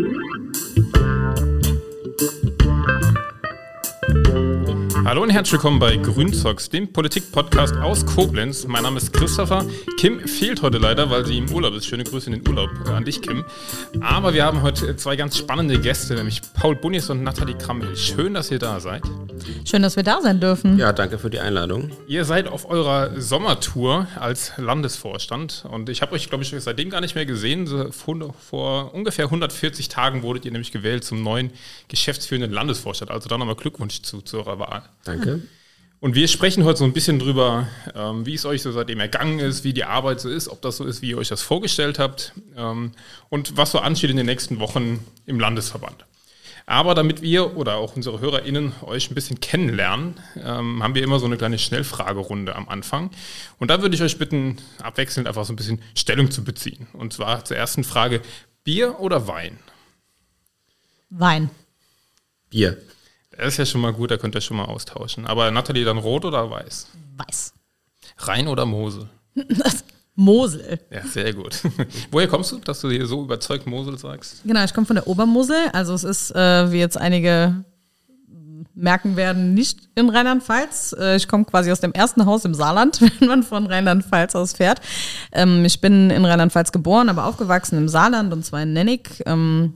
Thank you. Hallo und herzlich willkommen bei Grünzocks, dem Politik-Podcast aus Koblenz. Mein Name ist Christopher. Kim fehlt heute leider, weil sie im Urlaub ist. Schöne Grüße in den Urlaub an dich, Kim. Aber wir haben heute zwei ganz spannende Gäste, nämlich Paul Bunnis und Nathalie Krammel. Schön, dass ihr da seid. Schön, dass wir da sein dürfen. Ja, danke für die Einladung. Ihr seid auf eurer Sommertour als Landesvorstand und ich habe euch, glaube ich, seitdem gar nicht mehr gesehen. Vor, vor, ungefähr 140 Tagen wurdet ihr nämlich gewählt zum neuen geschäftsführenden Landesvorstand. Also dann nochmal Glückwunsch zu, zu eurer Wahl. Danke. Und wir sprechen heute so ein bisschen drüber, ähm, wie es euch so seitdem ergangen ist, wie die Arbeit so ist, ob das so ist, wie ihr euch das vorgestellt habt ähm, und was so ansteht in den nächsten Wochen im Landesverband. Aber damit wir oder auch unsere HörerInnen euch ein bisschen kennenlernen, ähm, haben wir immer so eine kleine Schnellfragerunde am Anfang. Und da würde ich euch bitten, abwechselnd einfach so ein bisschen Stellung zu beziehen. Und zwar zur ersten Frage: Bier oder Wein? Wein. Bier. Das ist ja schon mal gut, da könnt ihr schon mal austauschen. Aber Nathalie, dann rot oder weiß? Weiß. Rhein oder Mosel? Mosel. Ja, sehr gut. Woher kommst du, dass du hier so überzeugt Mosel sagst? Genau, ich komme von der Obermosel. Also es ist, äh, wie jetzt einige merken werden, nicht in Rheinland-Pfalz. Äh, ich komme quasi aus dem ersten Haus im Saarland, wenn man von Rheinland-Pfalz aus fährt. Ähm, ich bin in Rheinland-Pfalz geboren, aber aufgewachsen im Saarland und zwar in Nennig. Ähm,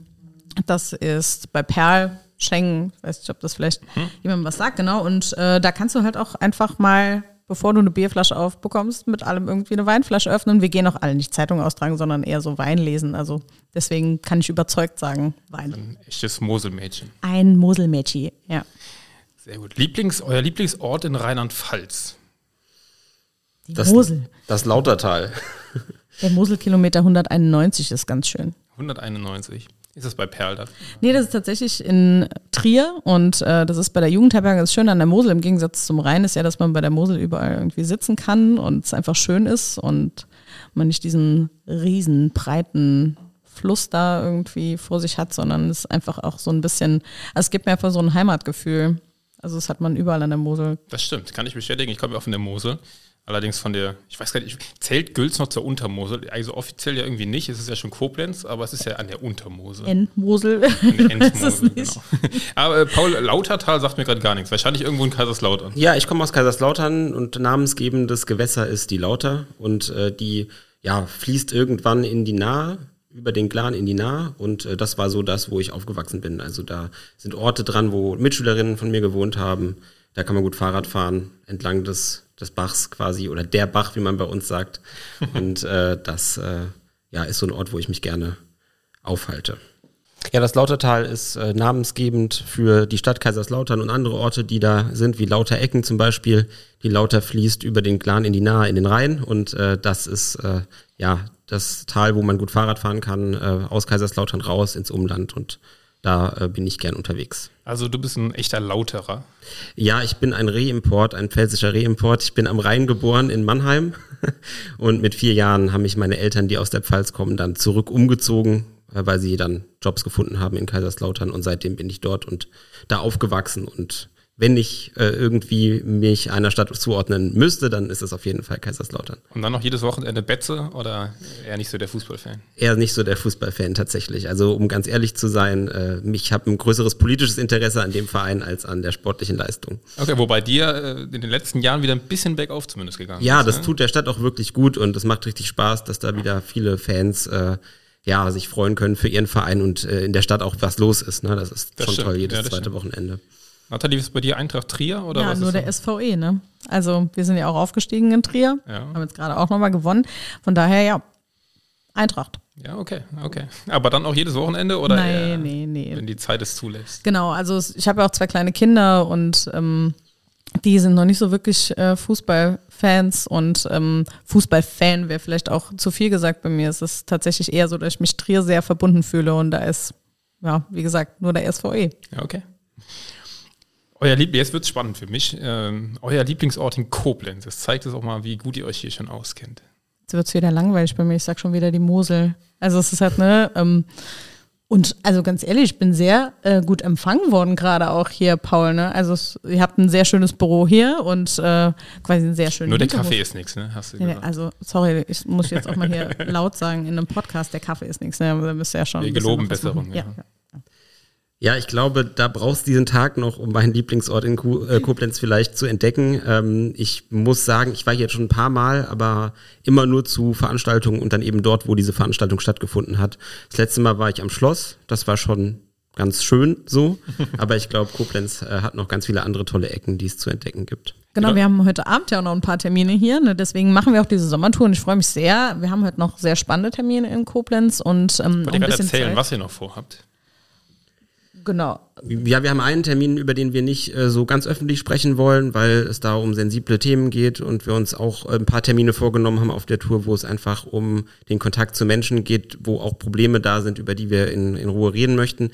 das ist bei Perl Schengen, weiß nicht, ob das vielleicht hm. jemandem was sagt, genau. Und äh, da kannst du halt auch einfach mal, bevor du eine Bierflasche aufbekommst, mit allem irgendwie eine Weinflasche öffnen. Wir gehen auch alle nicht Zeitung austragen, sondern eher so Wein lesen. Also deswegen kann ich überzeugt sagen, Wein. Ein echtes Moselmädchen. Ein Moselmädchen, ja. Sehr gut. Lieblings, euer Lieblingsort in Rheinland-Pfalz? Die das, Mosel. Das Lautertal. Der Moselkilometer 191 ist ganz schön. 191. Ist das bei Perl da? Nee, das ist tatsächlich in Trier und äh, das ist bei der Jugendherberge das Schöne an der Mosel im Gegensatz zum Rhein ist ja, dass man bei der Mosel überall irgendwie sitzen kann und es einfach schön ist und man nicht diesen riesen breiten Fluss da irgendwie vor sich hat, sondern es ist einfach auch so ein bisschen, also es gibt mir einfach so ein Heimatgefühl. Also das hat man überall an der Mosel. Das stimmt, kann ich bestätigen. Ich komme ja auch von der Mosel. Allerdings von der, ich weiß gar nicht, zählt Gülz noch zur Untermosel? Also offiziell ja irgendwie nicht, es ist ja schon Koblenz, aber es ist ja an der Untermosel. Endmosel. Endmosel, genau. Aber äh, Paul, Lautertal sagt mir gerade gar nichts. Wahrscheinlich irgendwo in Kaiserslautern. Ja, ich komme aus Kaiserslautern und namensgebendes Gewässer ist die Lauter und äh, die ja, fließt irgendwann in die Nahe, über den Clan in die Nahe und äh, das war so das, wo ich aufgewachsen bin. Also da sind Orte dran, wo Mitschülerinnen von mir gewohnt haben. Da kann man gut Fahrrad fahren entlang des des Bachs quasi oder der Bach, wie man bei uns sagt. Und äh, das äh, ja, ist so ein Ort, wo ich mich gerne aufhalte. Ja, das Lautertal ist äh, namensgebend für die Stadt Kaiserslautern und andere Orte, die da sind, wie Lauterecken zum Beispiel. Die Lauter fließt über den Glan in die Nahe, in den Rhein und äh, das ist äh, ja das Tal, wo man gut Fahrrad fahren kann, äh, aus Kaiserslautern raus ins Umland und da äh, bin ich gern unterwegs. Also du bist ein echter Lauterer. Ja, ich bin ein Reimport, ein pfälzischer Reimport. Ich bin am Rhein geboren in Mannheim und mit vier Jahren haben mich meine Eltern, die aus der Pfalz kommen, dann zurück umgezogen, äh, weil sie dann Jobs gefunden haben in Kaiserslautern und seitdem bin ich dort und da aufgewachsen und wenn ich äh, irgendwie mich einer Stadt zuordnen müsste, dann ist es auf jeden Fall Kaiserslautern. Und dann noch jedes Wochenende Betze oder eher nicht so der Fußballfan? Eher nicht so der Fußballfan tatsächlich. Also um ganz ehrlich zu sein, äh, ich habe ein größeres politisches Interesse an dem Verein als an der sportlichen Leistung. Okay, wobei dir äh, in den letzten Jahren wieder ein bisschen bergauf zumindest gegangen ja, ist. Ja, das ne? tut der Stadt auch wirklich gut und es macht richtig Spaß, dass da wieder viele Fans äh, ja, sich freuen können für ihren Verein und äh, in der Stadt auch was los ist. Ne? Das ist das schon stimmt. toll, jedes ja, zweite stimmt. Wochenende. Nathalie, ist bei dir Eintracht Trier? Oder ja, was nur der so? SVE, ne? Also wir sind ja auch aufgestiegen in Trier, ja. haben jetzt gerade auch nochmal gewonnen. Von daher, ja, Eintracht. Ja, okay, okay. Aber dann auch jedes Wochenende oder Nein, eher, nee, nee. wenn die Zeit es zulässt? Genau, also ich habe ja auch zwei kleine Kinder und ähm, die sind noch nicht so wirklich äh, Fußballfans und ähm, Fußballfan wäre vielleicht auch zu viel gesagt bei mir. Es ist tatsächlich eher so, dass ich mich Trier sehr verbunden fühle und da ist, ja, wie gesagt, nur der SVE. Ja, okay. Euer Liebling, jetzt wird es spannend für mich. Ähm, euer Lieblingsort in Koblenz. Das zeigt es auch mal, wie gut ihr euch hier schon auskennt. Jetzt wird es wieder langweilig bei mir. Ich sag schon wieder die Mosel. Also es ist halt, ne, ähm, Und also ganz ehrlich, ich bin sehr äh, gut empfangen worden, gerade auch hier, Paul. Ne? Also es, ihr habt ein sehr schönes Büro hier und äh, quasi ein sehr schönes. Nur der Kaffee ist nichts, ne? Hast du nee, gesagt. also, sorry, ich muss jetzt auch mal hier laut sagen in einem Podcast, der Kaffee ist nichts. Ne? Da müsst ihr ja schon. Wir geloben Besserung, ja. Ja. ja. Ja, ich glaube, da brauchst du diesen Tag noch, um meinen Lieblingsort in äh, Koblenz vielleicht zu entdecken. Ähm, ich muss sagen, ich war hier jetzt schon ein paar Mal, aber immer nur zu Veranstaltungen und dann eben dort, wo diese Veranstaltung stattgefunden hat. Das letzte Mal war ich am Schloss. Das war schon ganz schön so. aber ich glaube, Koblenz äh, hat noch ganz viele andere tolle Ecken, die es zu entdecken gibt. Genau, Genau. wir haben heute Abend ja auch noch ein paar Termine hier. Ne? Deswegen machen wir auch diese Sommertour und ich freue mich sehr. Wir haben heute noch sehr spannende Termine in Koblenz und ähm, Wollt ihr ein gerade bisschen erzählen, Zeit- was ihr noch vorhabt? Genau. Ja, wir haben einen Termin, über den wir nicht äh, so ganz öffentlich sprechen wollen, weil es da um sensible Themen geht und wir uns auch äh, ein paar Termine vorgenommen haben auf der Tour, wo es einfach um den Kontakt zu Menschen geht, wo auch Probleme da sind, über die wir in, in Ruhe reden möchten.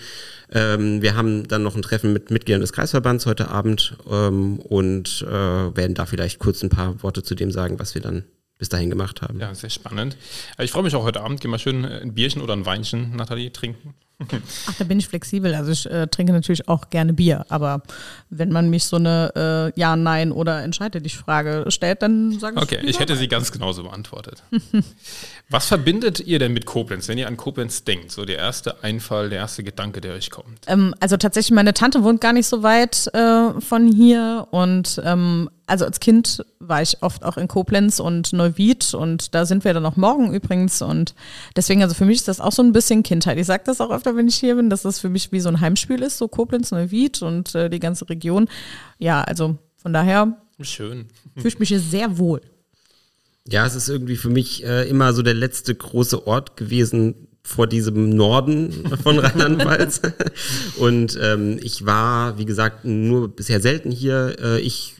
Ähm, wir haben dann noch ein Treffen mit Mitgliedern des Kreisverbands heute Abend ähm, und äh, werden da vielleicht kurz ein paar Worte zu dem sagen, was wir dann bis dahin gemacht haben. Ja, sehr spannend. Äh, Ich freue mich auch heute Abend. Gehen wir schön äh, ein Bierchen oder ein Weinchen, Nathalie, trinken. Ach, da bin ich flexibel. Also ich äh, trinke natürlich auch gerne Bier, aber wenn man mich so eine äh, Ja, Nein oder entscheide dich Frage stellt, dann sage ich. Okay, ich hätte Nein. sie ganz genauso beantwortet. Was verbindet ihr denn mit Koblenz, wenn ihr an Koblenz denkt? So der erste Einfall, der erste Gedanke, der euch kommt. Ähm, also tatsächlich, meine Tante wohnt gar nicht so weit äh, von hier und ähm, also als Kind war ich oft auch in Koblenz und Neuwied und da sind wir dann auch morgen übrigens und deswegen, also für mich ist das auch so ein bisschen Kindheit. Ich sage das auch öfter, wenn ich hier bin, dass das für mich wie so ein Heimspiel ist, so Koblenz, Neuwied und äh, die ganze Region. Ja, also von daher Schön. fühle ich mich hier sehr wohl. Ja, es ist irgendwie für mich äh, immer so der letzte große Ort gewesen vor diesem Norden von Rheinland-Pfalz. Und ähm, ich war, wie gesagt, nur bisher selten hier. Äh, ich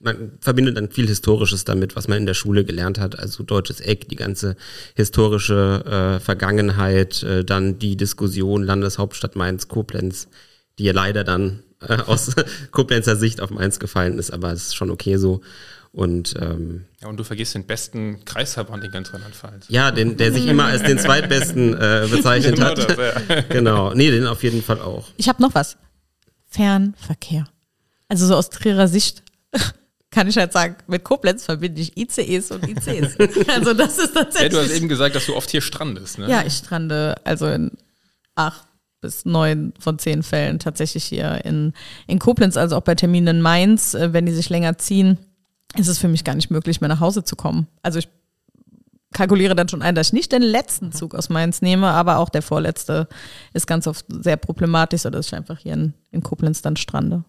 man verbindet dann viel Historisches damit, was man in der Schule gelernt hat. Also deutsches Eck, die ganze historische äh, Vergangenheit, äh, dann die Diskussion Landeshauptstadt Mainz, Koblenz, die ja leider dann äh, aus Koblenzer Sicht auf Mainz gefallen ist, aber es ist schon okay so. Und ähm, Ja, und du vergisst den besten Kreisverband in ganz Rheinland-Pfalz. ja, den, der sich immer als den zweitbesten äh, bezeichnet Genau hat. das, ja. genau. Nee, den auf jeden Fall auch. Ich habe noch was. Fernverkehr. Also so aus Trierer Sicht kann ich halt sagen, mit Koblenz verbinde ich ICEs und ICs. Also das ist Ja, tatsächlich. du hast eben gesagt, dass du oft hier strandest, ne? Ja, ich strande also in acht bis neun von zehn Fällen tatsächlich hier in, in Koblenz, also auch bei Terminen in Mainz, äh, wenn die sich länger ziehen, ist es für mich gar nicht möglich, mehr nach Hause zu kommen. Also ich kalkuliere dann schon ein, dass ich nicht den letzten Zug aus Mainz nehme, aber auch der vorletzte ist ganz oft sehr problematisch, sodass ich einfach hier in, in Koblenz dann strande.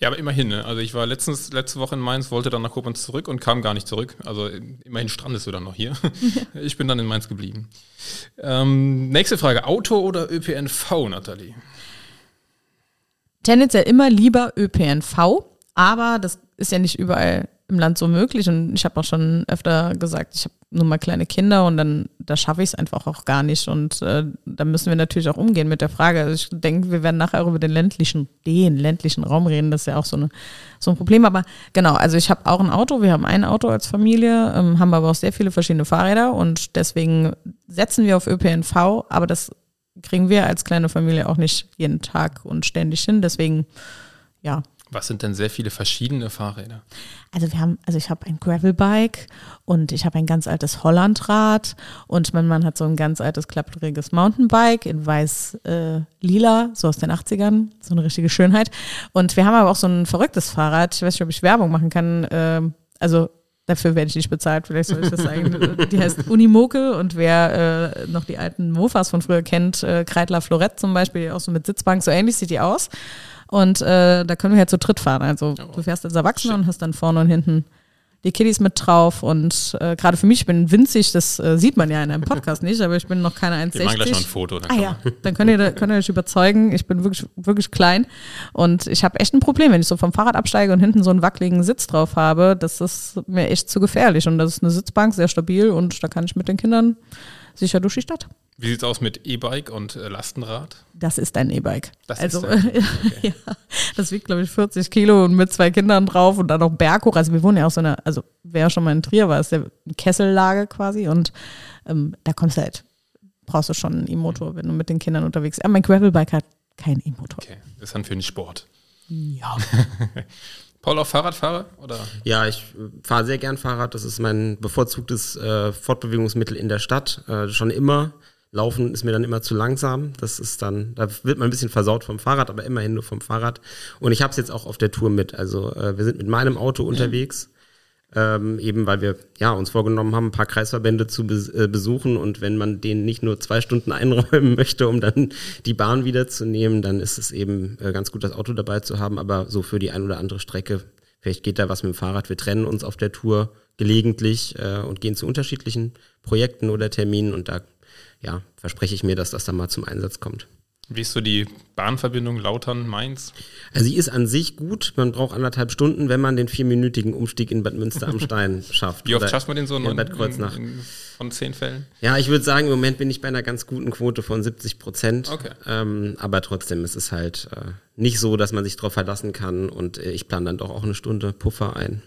Ja, aber immerhin, ne? Also ich war letztens, letzte Woche in Mainz, wollte dann nach Koblenz zurück und kam gar nicht zurück. Also immerhin strandest du dann noch hier. Ich bin dann in Mainz geblieben. Ähm, nächste Frage. Auto oder ÖPNV, Nathalie? tendenziell immer lieber ÖPNV, aber das ist ja nicht überall im Land so möglich und ich habe auch schon öfter gesagt, ich habe nur mal kleine Kinder und dann da schaffe ich es einfach auch gar nicht und äh, da müssen wir natürlich auch umgehen mit der Frage. Also ich denke, wir werden nachher auch über den ländlichen, den ländlichen Raum reden, das ist ja auch so, eine, so ein Problem, aber genau, also ich habe auch ein Auto, wir haben ein Auto als Familie, ähm, haben aber auch sehr viele verschiedene Fahrräder und deswegen setzen wir auf ÖPNV, aber das kriegen wir als kleine Familie auch nicht jeden Tag und ständig hin. Deswegen, ja. Was sind denn sehr viele verschiedene Fahrräder? Also wir haben, also ich habe ein Gravelbike und ich habe ein ganz altes Hollandrad und mein Mann hat so ein ganz altes klappriges Mountainbike in weiß äh, lila, so aus den 80ern, so eine richtige Schönheit. Und wir haben aber auch so ein verrücktes Fahrrad. Ich weiß nicht, ob ich Werbung machen kann. ähm, also Dafür werde ich nicht bezahlt, vielleicht soll ich das sagen. Die heißt Unimoke und wer äh, noch die alten Mofas von früher kennt, äh, Kreidler Florett zum Beispiel, auch so mit Sitzbank, so ähnlich sieht die aus. Und äh, da können wir halt zu dritt fahren. Also du fährst als Erwachsener und hast dann vorne und hinten die Kiddies mit drauf und äh, gerade für mich, ich bin winzig, das äh, sieht man ja in einem Podcast nicht, aber ich bin noch keine 1,60. Wir machen gleich noch ein Foto. Dann Ah ja, dann könnt ihr, könnt ihr euch überzeugen, ich bin wirklich, wirklich klein und ich habe echt ein Problem, wenn ich so vom Fahrrad absteige und hinten so einen wackeligen Sitz drauf habe, das ist mir echt zu gefährlich und das ist eine Sitzbank, sehr stabil und da kann ich mit den Kindern sicher durch die Stadt. Wie sieht's aus mit E-Bike und äh, Lastenrad? Das ist ein E-Bike. Das also, ist ein ja, das wiegt, glaube ich, 40 Kilo und mit zwei Kindern drauf und dann noch berghoch. Also wir wohnen ja auch so eine, also wer schon mal in Trier war, ist ja eine Kessellage quasi und ähm, da kommst du halt brauchst du schon einen E-Motor, wenn du mit den Kindern unterwegs bist. Aber mein Gravelbike hat keinen E-Motor. Okay, das ist dann für den Sport. Ja. Paul, auch Fahrradfahrer? Oder? Ja, ich fahre sehr gern Fahrrad. Das ist mein bevorzugtes äh, Fortbewegungsmittel in der Stadt. Äh, schon immer. Laufen ist mir dann immer zu langsam. Das ist dann, da wird man ein bisschen versaut vom Fahrrad, aber immerhin nur vom Fahrrad. Und ich habe es jetzt auch auf der Tour mit. Also äh, wir sind mit meinem Auto unterwegs. Ähm, eben weil wir ja uns vorgenommen haben, ein paar Kreisverbände zu bes äh, besuchen und wenn man denen nicht nur zwei Stunden einräumen möchte, um dann die Bahn wiederzunehmen, dann ist es eben äh, ganz gut, das Auto dabei zu haben, aber so für die ein oder andere Strecke, vielleicht geht da was mit dem Fahrrad, wir trennen uns auf der Tour gelegentlich äh, und gehen zu unterschiedlichen Projekten oder Terminen und da ja, verspreche ich mir, dass das dann mal zum Einsatz kommt. Wie ist so die Bahnverbindung Lautern-Mainz? Also sie ist an sich gut. Man braucht anderthalb Stunden, wenn man den vierminütigen Umstieg in Bad Münster am Stein schafft. Wie oft schafft man den so in Bad Kreuznach? In, in, von zehn Fällen? Ja, ich würde sagen, im Moment bin ich bei einer ganz guten Quote von 70 Prozent. Okay. Ähm, aber trotzdem ist es halt äh, nicht so, dass man sich darauf verlassen kann. Und äh, ich plane dann doch auch eine Stunde Puffer ein.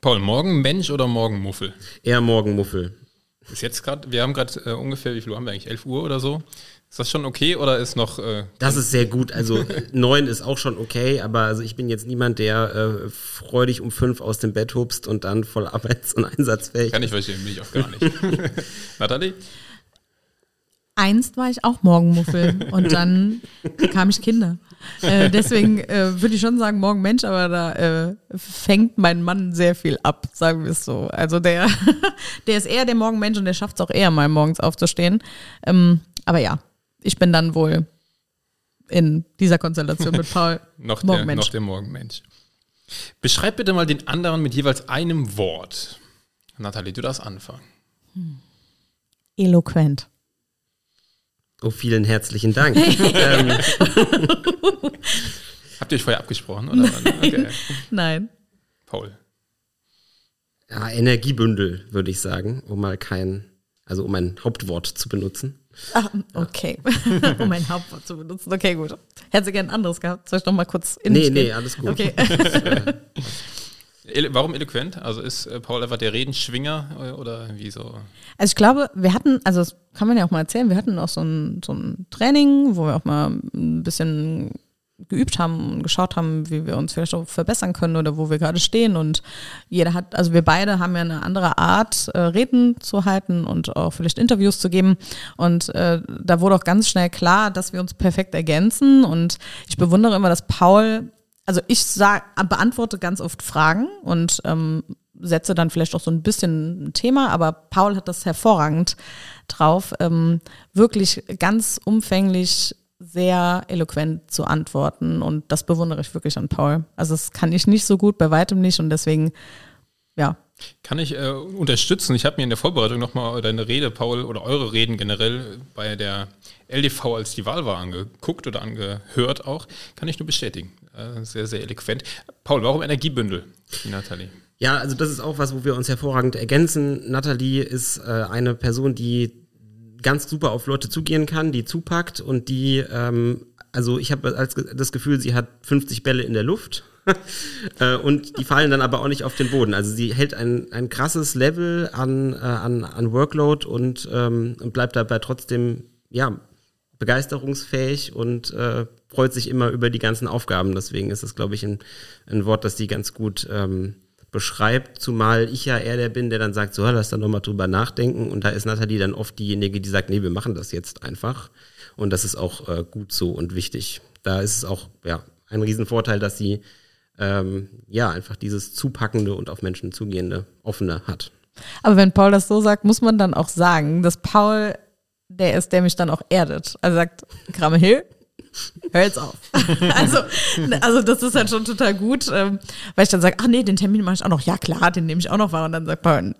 Paul, morgen Mensch oder morgen Muffel? Eher morgen Muffel. Ist jetzt gerade, wir haben gerade äh, ungefähr, wie viel Uhr haben wir eigentlich? 11 Uhr oder so? Ist das schon okay oder ist noch. Äh, das ist sehr gut. Also neun ist auch schon okay, aber also ich bin jetzt niemand, der äh, freudig um fünf aus dem Bett hupst und dann voll arbeits- und einsatzfähig. Kann ich verstehen, mich auch gar nicht. Nathalie? Einst war ich auch Morgenmuffel und dann bekam ich Kinder. Äh, deswegen äh, würde ich schon sagen, morgen Mensch, aber da äh, fängt mein Mann sehr viel ab, sagen wir es so. Also der, der ist eher der Morgenmensch und der schafft es auch eher mal morgens aufzustehen. Ähm, aber ja, ich bin dann wohl in dieser Konstellation mit Paul noch, der, noch der Morgenmensch. Beschreib bitte mal den anderen mit jeweils einem Wort. Nathalie, du darfst anfangen. Hm. Eloquent. Oh, vielen herzlichen Dank. ähm. Habt ihr euch vorher abgesprochen? Oder? Nein. Okay. Nein. Paul. Ja, Energiebündel, würde ich sagen, um mal kein, also um ein Hauptwort zu benutzen. Ach, okay. um ein Hauptwort zu benutzen. Okay, gut. Hätte gerne ein anderes gehabt. Soll ich noch mal kurz in Nee, nee, alles gut. Okay. Warum eloquent? Also ist äh, Paul einfach der Redenschwinger äh, oder wieso? Also ich glaube, wir hatten, also das kann man ja auch mal erzählen, wir hatten auch so ein, so ein Training, wo wir auch mal ein bisschen geübt haben und geschaut haben, wie wir uns vielleicht auch verbessern können oder wo wir gerade stehen. Und jeder hat, also wir beide haben ja eine andere Art, äh, Reden zu halten und auch vielleicht Interviews zu geben. Und äh, da wurde auch ganz schnell klar, dass wir uns perfekt ergänzen. Und ich bewundere immer, dass Paul also ich sag, beantworte ganz oft Fragen und ähm, setze dann vielleicht auch so ein bisschen ein Thema, aber Paul hat das hervorragend drauf, ähm, wirklich ganz umfänglich sehr eloquent zu antworten und das bewundere ich wirklich an Paul. Also das kann ich nicht so gut, bei weitem nicht und deswegen, ja. Kann ich äh, unterstützen. Ich habe mir in der Vorbereitung nochmal deine Rede, Paul, oder eure Reden generell bei der LDV, als die Wahl war, angeguckt oder angehört auch. Kann ich nur bestätigen. Äh, sehr, sehr eloquent. Paul, warum Energiebündel, die Nathalie? Ja, also das ist auch was, wo wir uns hervorragend ergänzen. Nathalie ist äh, eine Person, die ganz super auf Leute zugehen kann, die zupackt und die, ähm, also ich habe das Gefühl, sie hat 50 Bälle in der Luft äh, und die fallen dann aber auch nicht auf den Boden. Also sie hält ein, ein krasses Level an, äh, an, an Workload und, ähm, und bleibt dabei trotzdem, ja, begeisterungsfähig und äh, freut sich immer über die ganzen Aufgaben. Deswegen ist es, glaube ich, ein, ein Wort, das die ganz gut ähm, beschreibt, zumal ich ja eher der bin, der dann sagt, so, lass da nochmal drüber nachdenken. Und da ist Nathalie dann oft diejenige, die sagt, nee, wir machen das jetzt einfach. Und das ist auch äh, gut so und wichtig. Da ist es auch ja, ein Riesenvorteil, dass sie ähm, ja einfach dieses zupackende und auf Menschen zugehende, offene hat. Aber wenn Paul das so sagt, muss man dann auch sagen, dass Paul der ist, der mich dann auch erdet. Also sagt, Kramme Hill, hör jetzt auf. also, also das ist halt schon total gut, ähm, weil ich dann sage, ach nee, den Termin mache ich auch noch. Ja klar, den nehme ich auch noch wahr. Und dann sagt Paul,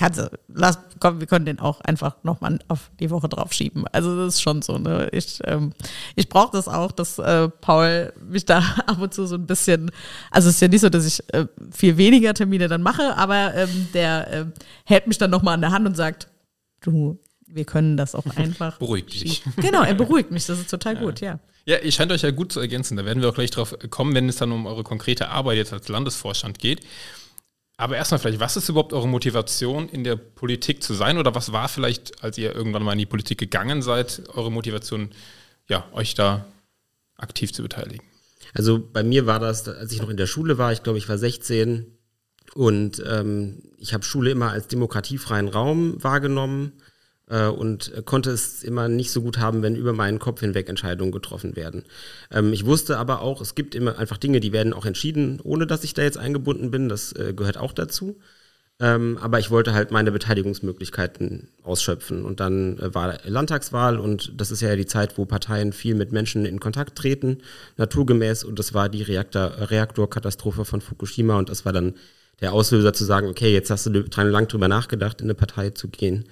kannst du, lass, komm, wir können den auch einfach nochmal auf die Woche drauf schieben. Also das ist schon so, ne? Ich, ähm, ich brauche das auch, dass äh, Paul mich da ab und zu so ein bisschen, also es ist ja nicht so, dass ich äh, viel weniger Termine dann mache, aber ähm, der äh, hält mich dann nochmal an der Hand und sagt, du, wir können das auch einfach. beruhigt dich. Genau, er beruhigt mich, das ist total ja. gut, ja. Ja, ihr scheint euch ja gut zu ergänzen. Da werden wir auch gleich drauf kommen, wenn es dann um eure konkrete Arbeit jetzt als Landesvorstand geht. Aber erstmal vielleicht, was ist überhaupt eure Motivation, in der Politik zu sein? Oder was war vielleicht, als ihr irgendwann mal in die Politik gegangen seid, eure Motivation, ja, euch da aktiv zu beteiligen? Also bei mir war das, als ich noch in der Schule war, ich glaube, ich war 16 und ähm, ich habe Schule immer als demokratiefreien Raum wahrgenommen äh, und konnte es immer nicht so gut haben, wenn über meinen Kopf hinweg Entscheidungen getroffen werden. Ähm, ich wusste aber auch, es gibt immer einfach Dinge, die werden auch entschieden, ohne dass ich da jetzt eingebunden bin. Das äh, gehört auch dazu. Ähm, aber ich wollte halt meine Beteiligungsmöglichkeiten ausschöpfen. Und dann äh, war Landtagswahl und das ist ja die Zeit, wo Parteien viel mit Menschen in Kontakt treten, naturgemäß. Und das war die Reaktor, Reaktorkatastrophe von Fukushima. Und das war dann der Auslöser zu sagen, okay, jetzt hast du lang drüber nachgedacht, in eine Partei zu gehen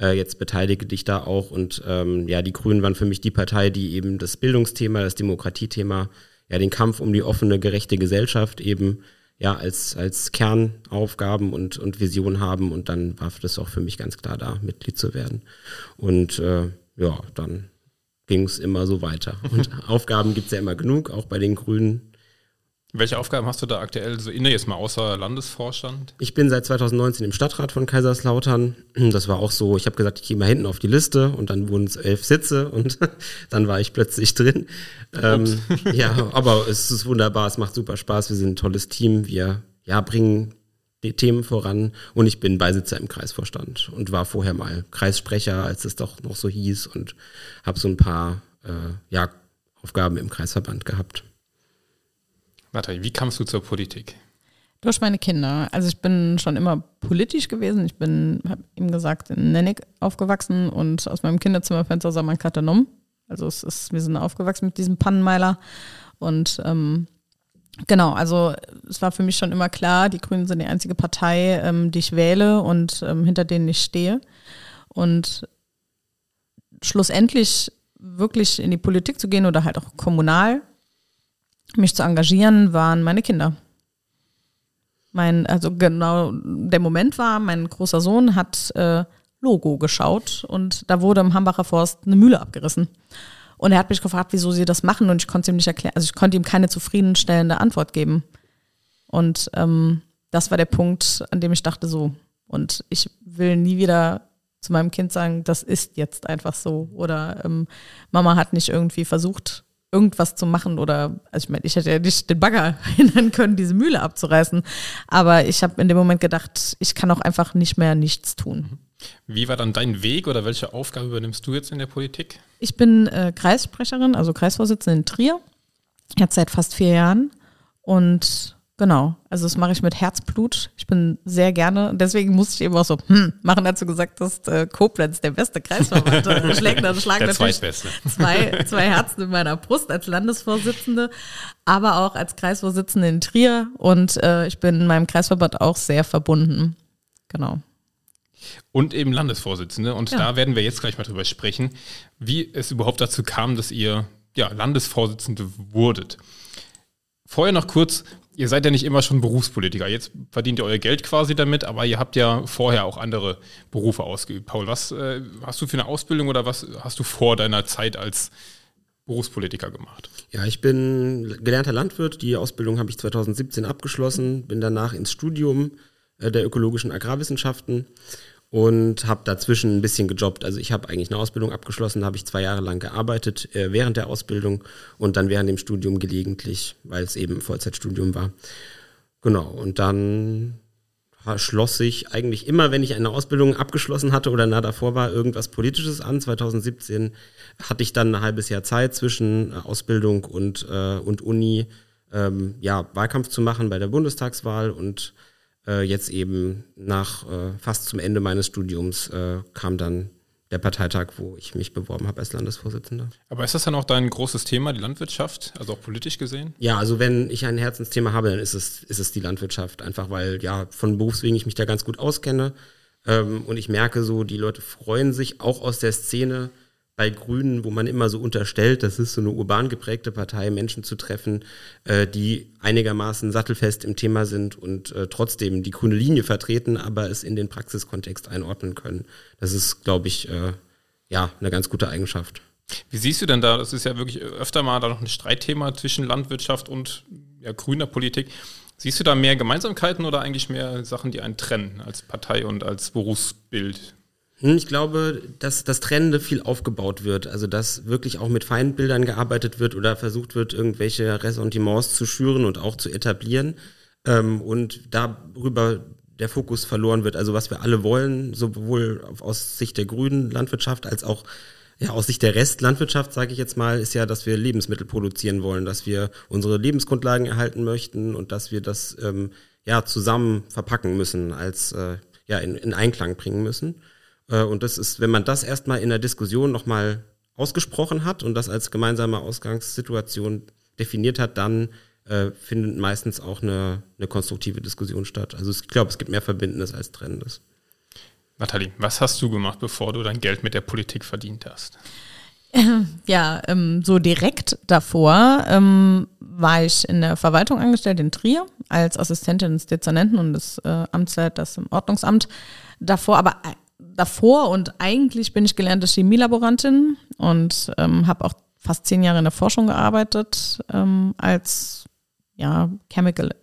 äh, jetzt beteilige dich da auch. Und ähm, ja, die Grünen waren für mich die Partei, die eben das Bildungsthema, das Demokratiethema, ja, den Kampf um die offene, gerechte Gesellschaft eben ja als, als Kernaufgaben und, und Vision haben. Und dann war das auch für mich ganz klar da, Mitglied zu werden. Und äh, ja, dann ging es immer so weiter. Und Aufgaben gibt es ja immer genug, auch bei den Grünen. Welche Aufgaben hast du da aktuell so inne, jetzt mal außer Landesvorstand? Ich bin seit 2019 im Stadtrat von Kaiserslautern. Das war auch so, ich habe gesagt, ich gehe mal hinten auf die Liste und dann wurden es elf Sitze und dann war ich plötzlich drin. Ähm, ja, aber es ist wunderbar, es macht super Spaß, wir sind ein tolles Team, wir ja, bringen die Themen voran und ich bin Beisitzer im Kreisvorstand und war vorher mal Kreissprecher, als es doch noch so hieß und habe so ein paar äh, ja, Aufgaben im Kreisverband gehabt. Nathalie, wie kamst du zur Politik? Durch meine Kinder. Also ich bin schon immer politisch gewesen. Ich bin, habe ihm gesagt, in Nennig aufgewachsen und aus meinem Kinderzimmerfenster sah man Katanom. Also es ist, wir sind aufgewachsen mit diesem Pannenmeiler. Und ähm, genau, also es war für mich schon immer klar, die Grünen sind die einzige Partei, ähm, die ich wähle und ähm, hinter denen ich stehe. Und schlussendlich wirklich in die Politik zu gehen oder halt auch kommunal mich zu engagieren, waren meine Kinder. Mein, also genau der Moment war, mein großer Sohn hat äh, Logo geschaut und da wurde im Hambacher Forst eine Mühle abgerissen. Und er hat mich gefragt, wieso sie das machen und ich konnte ihm nicht erklären, also ich konnte ihm keine zufriedenstellende Antwort geben. Und ähm, das war der Punkt, an dem ich dachte so, und ich will nie wieder zu meinem Kind sagen, das ist jetzt einfach so. Oder ähm, Mama hat nicht irgendwie versucht, irgendwas zu machen oder, also ich meine, ich hätte ja nicht den Bagger hindern können, diese Mühle abzureißen, aber ich habe in dem Moment gedacht, ich kann auch einfach nicht mehr nichts tun. Wie war dann dein Weg oder welche Aufgabe übernimmst du jetzt in der Politik? Ich bin äh, Kreissprecherin, also Kreisvorsitzende in Trier, jetzt seit fast vier Jahren und Genau, also das mache ich mit Herzblut. Ich bin sehr gerne, deswegen musste ich eben auch so hm, machen dazu gesagt, dass äh, Koblenz der beste Kreisverband ist. Schlägt, also schlagen der zweitbeste. Zwei, zwei Herzen in meiner Brust als Landesvorsitzende, aber auch als Kreisvorsitzende in Trier und äh, ich bin meinem Kreisverband auch sehr verbunden. Genau. Und eben Landesvorsitzende und ja. da werden wir jetzt gleich mal drüber sprechen, wie es überhaupt dazu kam, dass ihr ja, Landesvorsitzende wurdet. Vorher noch kurz, ihr seid ja nicht immer schon Berufspolitiker. Jetzt verdient ihr euer Geld quasi damit, aber ihr habt ja vorher auch andere Berufe ausgeübt. Paul, was äh, hast du für eine Ausbildung oder was hast du vor deiner Zeit als Berufspolitiker gemacht? Ja, ich bin gelernter Landwirt. Die Ausbildung habe ich 2017 abgeschlossen, bin danach ins Studium äh, der ökologischen Agrarwissenschaften und habe dazwischen ein bisschen gejobbt. Also ich habe eigentlich eine Ausbildung abgeschlossen, habe ich zwei Jahre lang gearbeitet äh, während der Ausbildung und dann während dem Studium gelegentlich, weil es eben Vollzeitstudium war. Genau, und dann schloss sich eigentlich immer, wenn ich eine Ausbildung abgeschlossen hatte oder nah davor war, irgendwas Politisches an. 2017 hatte ich dann ein halbes Jahr Zeit zwischen Ausbildung und, äh, und Uni, ähm, ja, Wahlkampf zu machen bei der Bundestagswahl und äh, jetzt eben nach äh, fast zum Ende meines Studiums äh, kam dann der Parteitag, wo ich mich beworben habe als Landesvorsitzender. Aber ist das dann auch dein großes Thema, die Landwirtschaft, also auch politisch gesehen? Ja, also wenn ich ein Herzensthema habe, dann ist es, ist es die Landwirtschaft, einfach weil ja von Berufswegen ich mich da ganz gut auskenne. Ähm, und ich merke so, die Leute freuen sich auch aus der Szene, bei Grünen, wo man immer so unterstellt, das ist so eine urban geprägte Partei, Menschen zu treffen, äh, die einigermaßen sattelfest im Thema sind und äh, trotzdem die grüne Linie vertreten, aber es in den Praxiskontext einordnen können. Das ist, glaube ich, äh, ja, eine ganz gute Eigenschaft. Wie siehst du denn da, das ist ja wirklich öfter mal da noch ein Streitthema zwischen Landwirtschaft und ja, grüner Politik. Siehst du da mehr Gemeinsamkeiten oder eigentlich mehr Sachen, die einen trennen als Partei und als Berufsbild? Hm, ich glaube, dass das Trennende viel aufgebaut wird. Also, dass wirklich auch mit Feindbildern gearbeitet wird oder versucht wird, irgendwelche Ressentiments zu schüren und auch zu etablieren. Ähm, und darüber der Fokus verloren wird. Also, was wir alle wollen, sowohl aus Sicht der grünen Landwirtschaft als auch ja, aus Sicht der Restlandwirtschaft, sage ich jetzt mal, ist ja, dass wir Lebensmittel produzieren wollen, dass wir unsere Lebensgrundlagen erhalten möchten und dass wir das ähm, ja zusammen verpacken müssen, als äh, ja in, in Einklang bringen müssen. Äh, und das ist, wenn man das erstmal in der Diskussion nochmal ausgesprochen hat und das als gemeinsame Ausgangssituation definiert hat, dann äh, findet meistens auch eine, eine konstruktive Diskussion statt. Also ich glaube, es gibt mehr Verbindendes als Trennendes. Nathalie, was hast du gemacht, bevor du dein Geld mit der Politik verdient hast? Ja, ähm, so direkt davor ähm, war ich in der Verwaltung angestellt in Trier als Assistentin des Dezernenten und des äh, Amtsleiters im Ordnungsamt. Davor, aber davor und eigentlich bin ich gelernte Chemielaborantin und ähm, habe auch fast zehn Jahre in der Forschung gearbeitet ähm, als ja, Chemical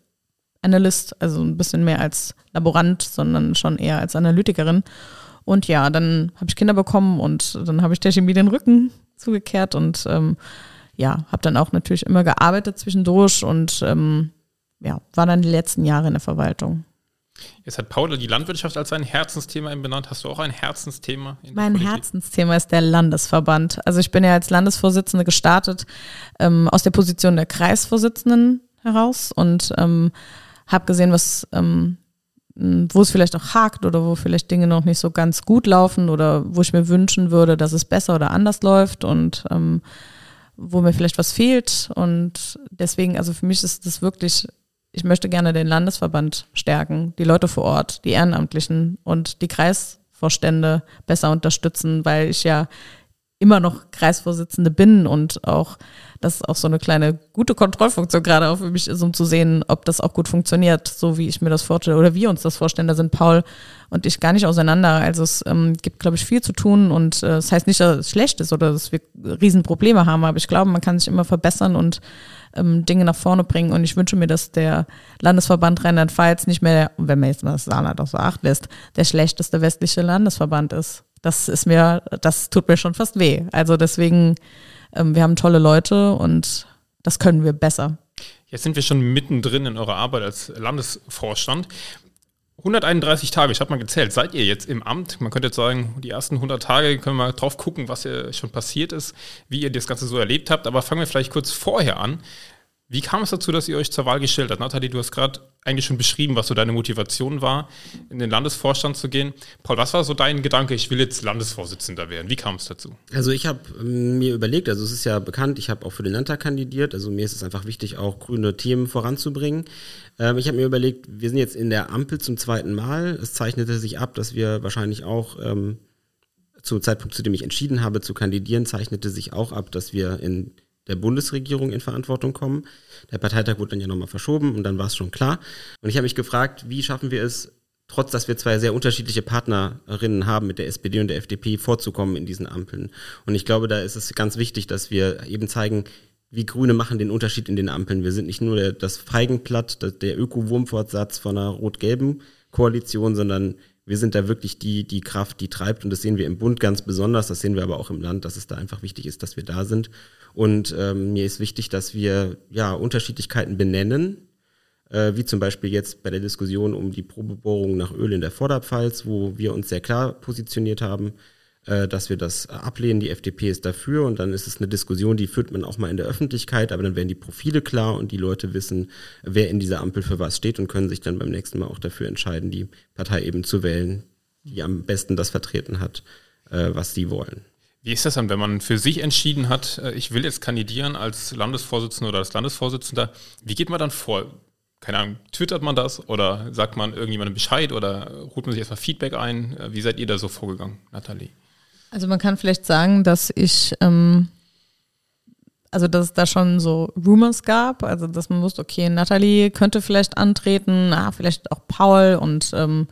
Analyst, also ein bisschen mehr als Laborant, sondern schon eher als Analytikerin. Und ja, dann habe ich Kinder bekommen und dann habe ich der Chemie den Rücken zugekehrt und ähm, ja, habe dann auch natürlich immer gearbeitet zwischendurch und ähm, ja, war dann die letzten Jahre in der Verwaltung. Jetzt hat Paula die Landwirtschaft als sein Herzensthema benannt. Hast du auch ein Herzensthema? mein? Herzensthema ist der Landesverband. Also ich bin ja als Landesvorsitzende gestartet ähm, aus der Position der Kreisvorsitzenden heraus und ähm, habe gesehen, was ähm, wo es vielleicht auch hakt oder wo vielleicht Dinge noch nicht so ganz gut laufen oder wo ich mir wünschen würde, dass es besser oder anders läuft und ähm, wo mir vielleicht was fehlt. Und deswegen, also für mich ist das wirklich, ich möchte gerne den Landesverband stärken, die Leute vor Ort, die Ehrenamtlichen und die Kreisvorstände besser unterstützen, weil ich ja immer noch Kreisvorsitzende bin und auch das ist auch so eine kleine gute Kontrollfunktion gerade auch für mich ist, um zu sehen, ob das auch gut funktioniert, so wie ich mir das vorstelle oder wir uns das vorstellen. Da sind Paul und ich gar nicht auseinander. Also es ähm, gibt, glaube ich, viel zu tun und äh, das heißt nicht, dass es schlecht ist oder dass wir Riesenprobleme haben, aber ich glaube, man kann sich immer verbessern und ähm, Dinge nach vorne bringen. Und ich wünsche mir, dass der Landesverband Rheinland-Pfalz nicht mehr, wenn man jetzt mal das Saarland auch so acht lässt, der schlechteste westliche Landesverband ist. Das ist mir, das tut mir schon fast weh. Also deswegen ähm, wir haben tolle Leute und das können wir besser. Jetzt sind wir schon mittendrin in eurer Arbeit als Landesvorstand. 131 Tage, ich habe mal gezählt, seid ihr jetzt im Amt? Man könnte jetzt sagen, die ersten 100 Tage können wir drauf gucken, was hier schon passiert ist, wie ihr das Ganze so erlebt habt. Aber fangen wir vielleicht kurz vorher an. Wie kam es dazu, dass ihr euch zur Wahl gestellt habt? Nathalie, du hast gerade eigentlich schon beschrieben, was so deine Motivation war, in den Landesvorstand zu gehen. Paul, was war so dein Gedanke, ich will jetzt Landesvorsitzender werden? Wie kam es dazu? Also ich habe ähm, mir überlegt, also es ist ja bekannt, ich habe auch für den Landtag kandidiert, also mir ist es einfach wichtig, auch grüne Themen voranzubringen. Ähm, ich habe mir überlegt, wir sind jetzt in der Ampel zum zweiten Mal. Es zeichnete sich ab, dass wir wahrscheinlich auch ähm, zum Zeitpunkt, zu dem ich entschieden habe zu kandidieren, zeichnete sich auch ab, dass wir in der Bundesregierung in Verantwortung kommen. Der Parteitag wurde dann ja nochmal verschoben und dann war es schon klar. Und ich habe mich gefragt, wie schaffen wir es, trotz dass wir zwei sehr unterschiedliche Partnerinnen haben mit der SPD und der FDP, vorzukommen in diesen Ampeln. Und ich glaube, da ist es ganz wichtig, dass wir eben zeigen, wie Grüne machen den Unterschied in den Ampeln. Wir sind nicht nur der, das Feigenblatt, der Öko-Wurmfortsatz von einer rot-gelben Koalition, sondern wir sind da wirklich die, die Kraft, die treibt. Und das sehen wir im Bund ganz besonders, das sehen wir aber auch im Land, dass es da einfach wichtig ist, dass wir da sind. Und ähm, mir ist wichtig, dass wir ja Unterschiedlichkeiten benennen, äh, wie zum Beispiel jetzt bei der Diskussion um die Probebohrung nach Öl in der Vorderpfalz, wo wir uns sehr klar positioniert haben, dass wir das ablehnen. Die FDP ist dafür und dann ist es eine Diskussion, die führt man auch mal in der Öffentlichkeit, aber dann werden die Profile klar und die Leute wissen, wer in dieser Ampel für was steht und können sich dann beim nächsten Mal auch dafür entscheiden, die Partei eben zu wählen, die am besten das vertreten hat, äh, was sie wollen. Wie ist das dann, wenn man für sich entschieden hat, äh, ich will jetzt kandidieren als Landesvorsitzender oder als Landesvorsitzender? Wie geht man dann vor? Keine Ahnung, twittert man das oder sagt man irgendjemandem Bescheid oder holt man sich erstmal Feedback ein? Äh, wie seid ihr da so vorgegangen, Nathalie? Also man kann vielleicht sagen, dass ich, ähm, also dass es da schon so Rumors gab, also dass man wusste, okay, Nathalie könnte vielleicht antreten, ah, vielleicht auch Paul und ähm,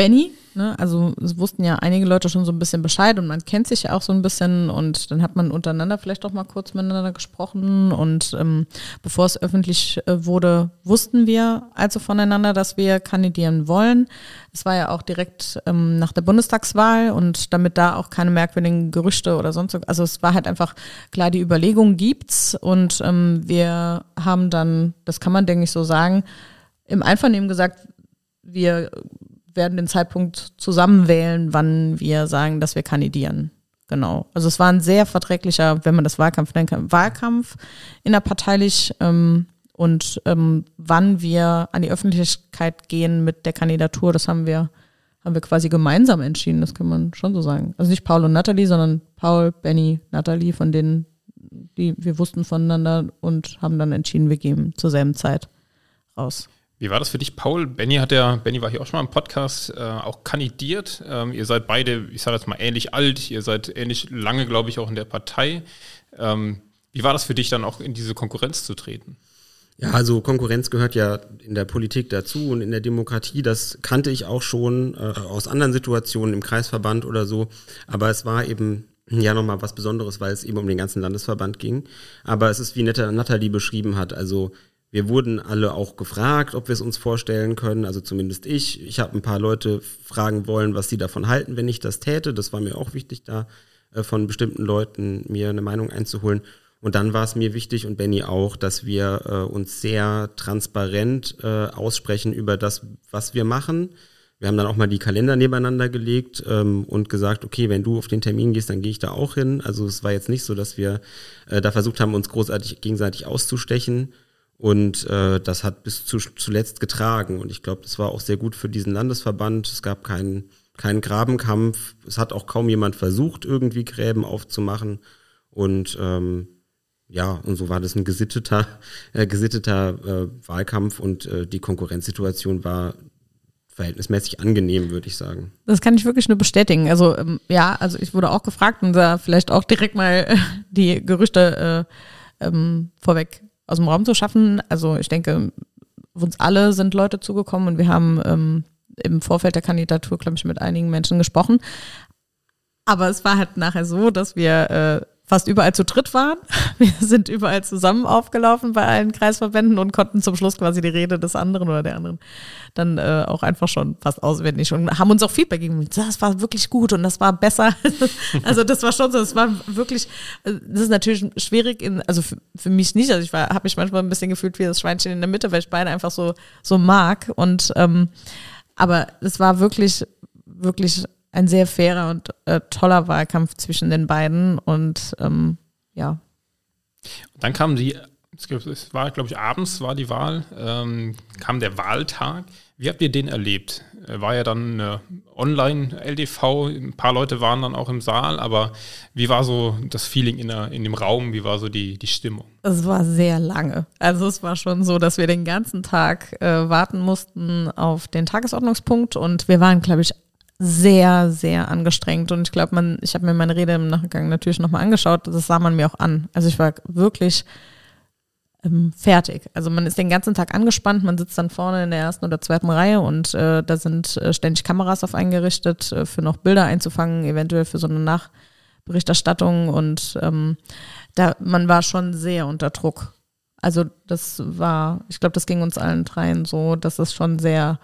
Benny, ne? also es wussten ja einige Leute schon so ein bisschen Bescheid und man kennt sich ja auch so ein bisschen und dann hat man untereinander vielleicht auch mal kurz miteinander gesprochen und ähm, bevor es öffentlich äh, wurde, wussten wir also voneinander, dass wir kandidieren wollen. Es war ja auch direkt ähm, nach der Bundestagswahl und damit da auch keine merkwürdigen Gerüchte oder sonst, also es war halt einfach klar, die Überlegung gibt's und ähm, wir haben dann, das kann man denke ich so sagen, im Einvernehmen gesagt, wir werden den Zeitpunkt zusammen wählen, wann wir sagen, dass wir kandidieren. Genau. Also es war ein sehr verträglicher, wenn man das Wahlkampf nennen kann, Wahlkampf innerparteilich ähm, und ähm, wann wir an die Öffentlichkeit gehen mit der Kandidatur, das haben wir, haben wir quasi gemeinsam entschieden, das kann man schon so sagen. Also nicht Paul und Natalie, sondern Paul, Benny, Natalie, von denen, die wir wussten voneinander und haben dann entschieden, wir gehen zur selben Zeit raus. Wie war das für dich, Paul? Benny hat ja, Benny war hier auch schon mal im Podcast, äh, auch kandidiert. Ähm, ihr seid beide, ich sage jetzt mal, ähnlich alt, ihr seid ähnlich lange, glaube ich, auch in der Partei. Ähm, wie war das für dich dann auch in diese Konkurrenz zu treten? Ja, also Konkurrenz gehört ja in der Politik dazu und in der Demokratie. Das kannte ich auch schon äh, aus anderen Situationen im Kreisverband oder so. Aber es war eben ja nochmal was Besonderes, weil es eben um den ganzen Landesverband ging. Aber es ist, wie Nathalie beschrieben hat, also wir wurden alle auch gefragt, ob wir es uns vorstellen können, also zumindest ich. Ich habe ein paar Leute fragen wollen, was sie davon halten, wenn ich das täte. Das war mir auch wichtig, da äh, von bestimmten Leuten mir eine Meinung einzuholen. Und dann war es mir wichtig und Benny auch, dass wir äh, uns sehr transparent äh, aussprechen über das, was wir machen. Wir haben dann auch mal die Kalender nebeneinander gelegt ähm, und gesagt, okay, wenn du auf den Termin gehst, dann gehe ich da auch hin. Also es war jetzt nicht so, dass wir äh, da versucht haben, uns großartig gegenseitig auszustechen. Und äh, das hat bis zu, zuletzt getragen. Und ich glaube, das war auch sehr gut für diesen Landesverband. Es gab keinen, keinen Grabenkampf. Es hat auch kaum jemand versucht, irgendwie Gräben aufzumachen. Und ähm, ja, und so war das ein gesitteter, äh, gesitteter äh, Wahlkampf und äh, die Konkurrenzsituation war verhältnismäßig angenehm, würde ich sagen. Das kann ich wirklich nur bestätigen. Also ähm, ja, also ich wurde auch gefragt und da vielleicht auch direkt mal die Gerüchte äh, ähm, vorweg aus dem Raum zu schaffen. Also ich denke, uns alle sind Leute zugekommen und wir haben ähm, im Vorfeld der Kandidatur, glaube ich, mit einigen Menschen gesprochen. Aber es war halt nachher so, dass wir äh, fast überall zu dritt waren. Wir sind überall zusammen aufgelaufen bei allen Kreisverbänden und konnten zum Schluss quasi die Rede des anderen oder der anderen dann äh, auch einfach schon fast auswendig und haben uns auch Feedback gegeben. Das war wirklich gut und das war besser. also das war schon so, das war wirklich, äh, das ist natürlich schwierig, in, also für, für mich nicht. Also ich habe mich manchmal ein bisschen gefühlt wie das Schweinchen in der Mitte, weil ich beide einfach so, so mag. Und ähm, aber es war wirklich, wirklich ein sehr fairer und äh, toller Wahlkampf zwischen den beiden und ähm, ja. Dann kam die, es war, glaube ich, abends war die Wahl, ähm, kam der Wahltag. Wie habt ihr den erlebt? War ja dann eine Online-LDV, ein paar Leute waren dann auch im Saal, aber wie war so das Feeling in, der, in dem Raum, wie war so die, die Stimmung? Es war sehr lange. Also es war schon so, dass wir den ganzen Tag äh, warten mussten auf den Tagesordnungspunkt und wir waren, glaube ich, sehr, sehr angestrengt. Und ich glaube, man, ich habe mir meine Rede im Nachgang natürlich nochmal angeschaut, das sah man mir auch an. Also ich war wirklich ähm, fertig. Also man ist den ganzen Tag angespannt, man sitzt dann vorne in der ersten oder zweiten Reihe und äh, da sind äh, ständig Kameras auf eingerichtet, äh, für noch Bilder einzufangen, eventuell für so eine Nachberichterstattung. Und ähm, da man war schon sehr unter Druck. Also das war, ich glaube, das ging uns allen dreien so, dass es schon sehr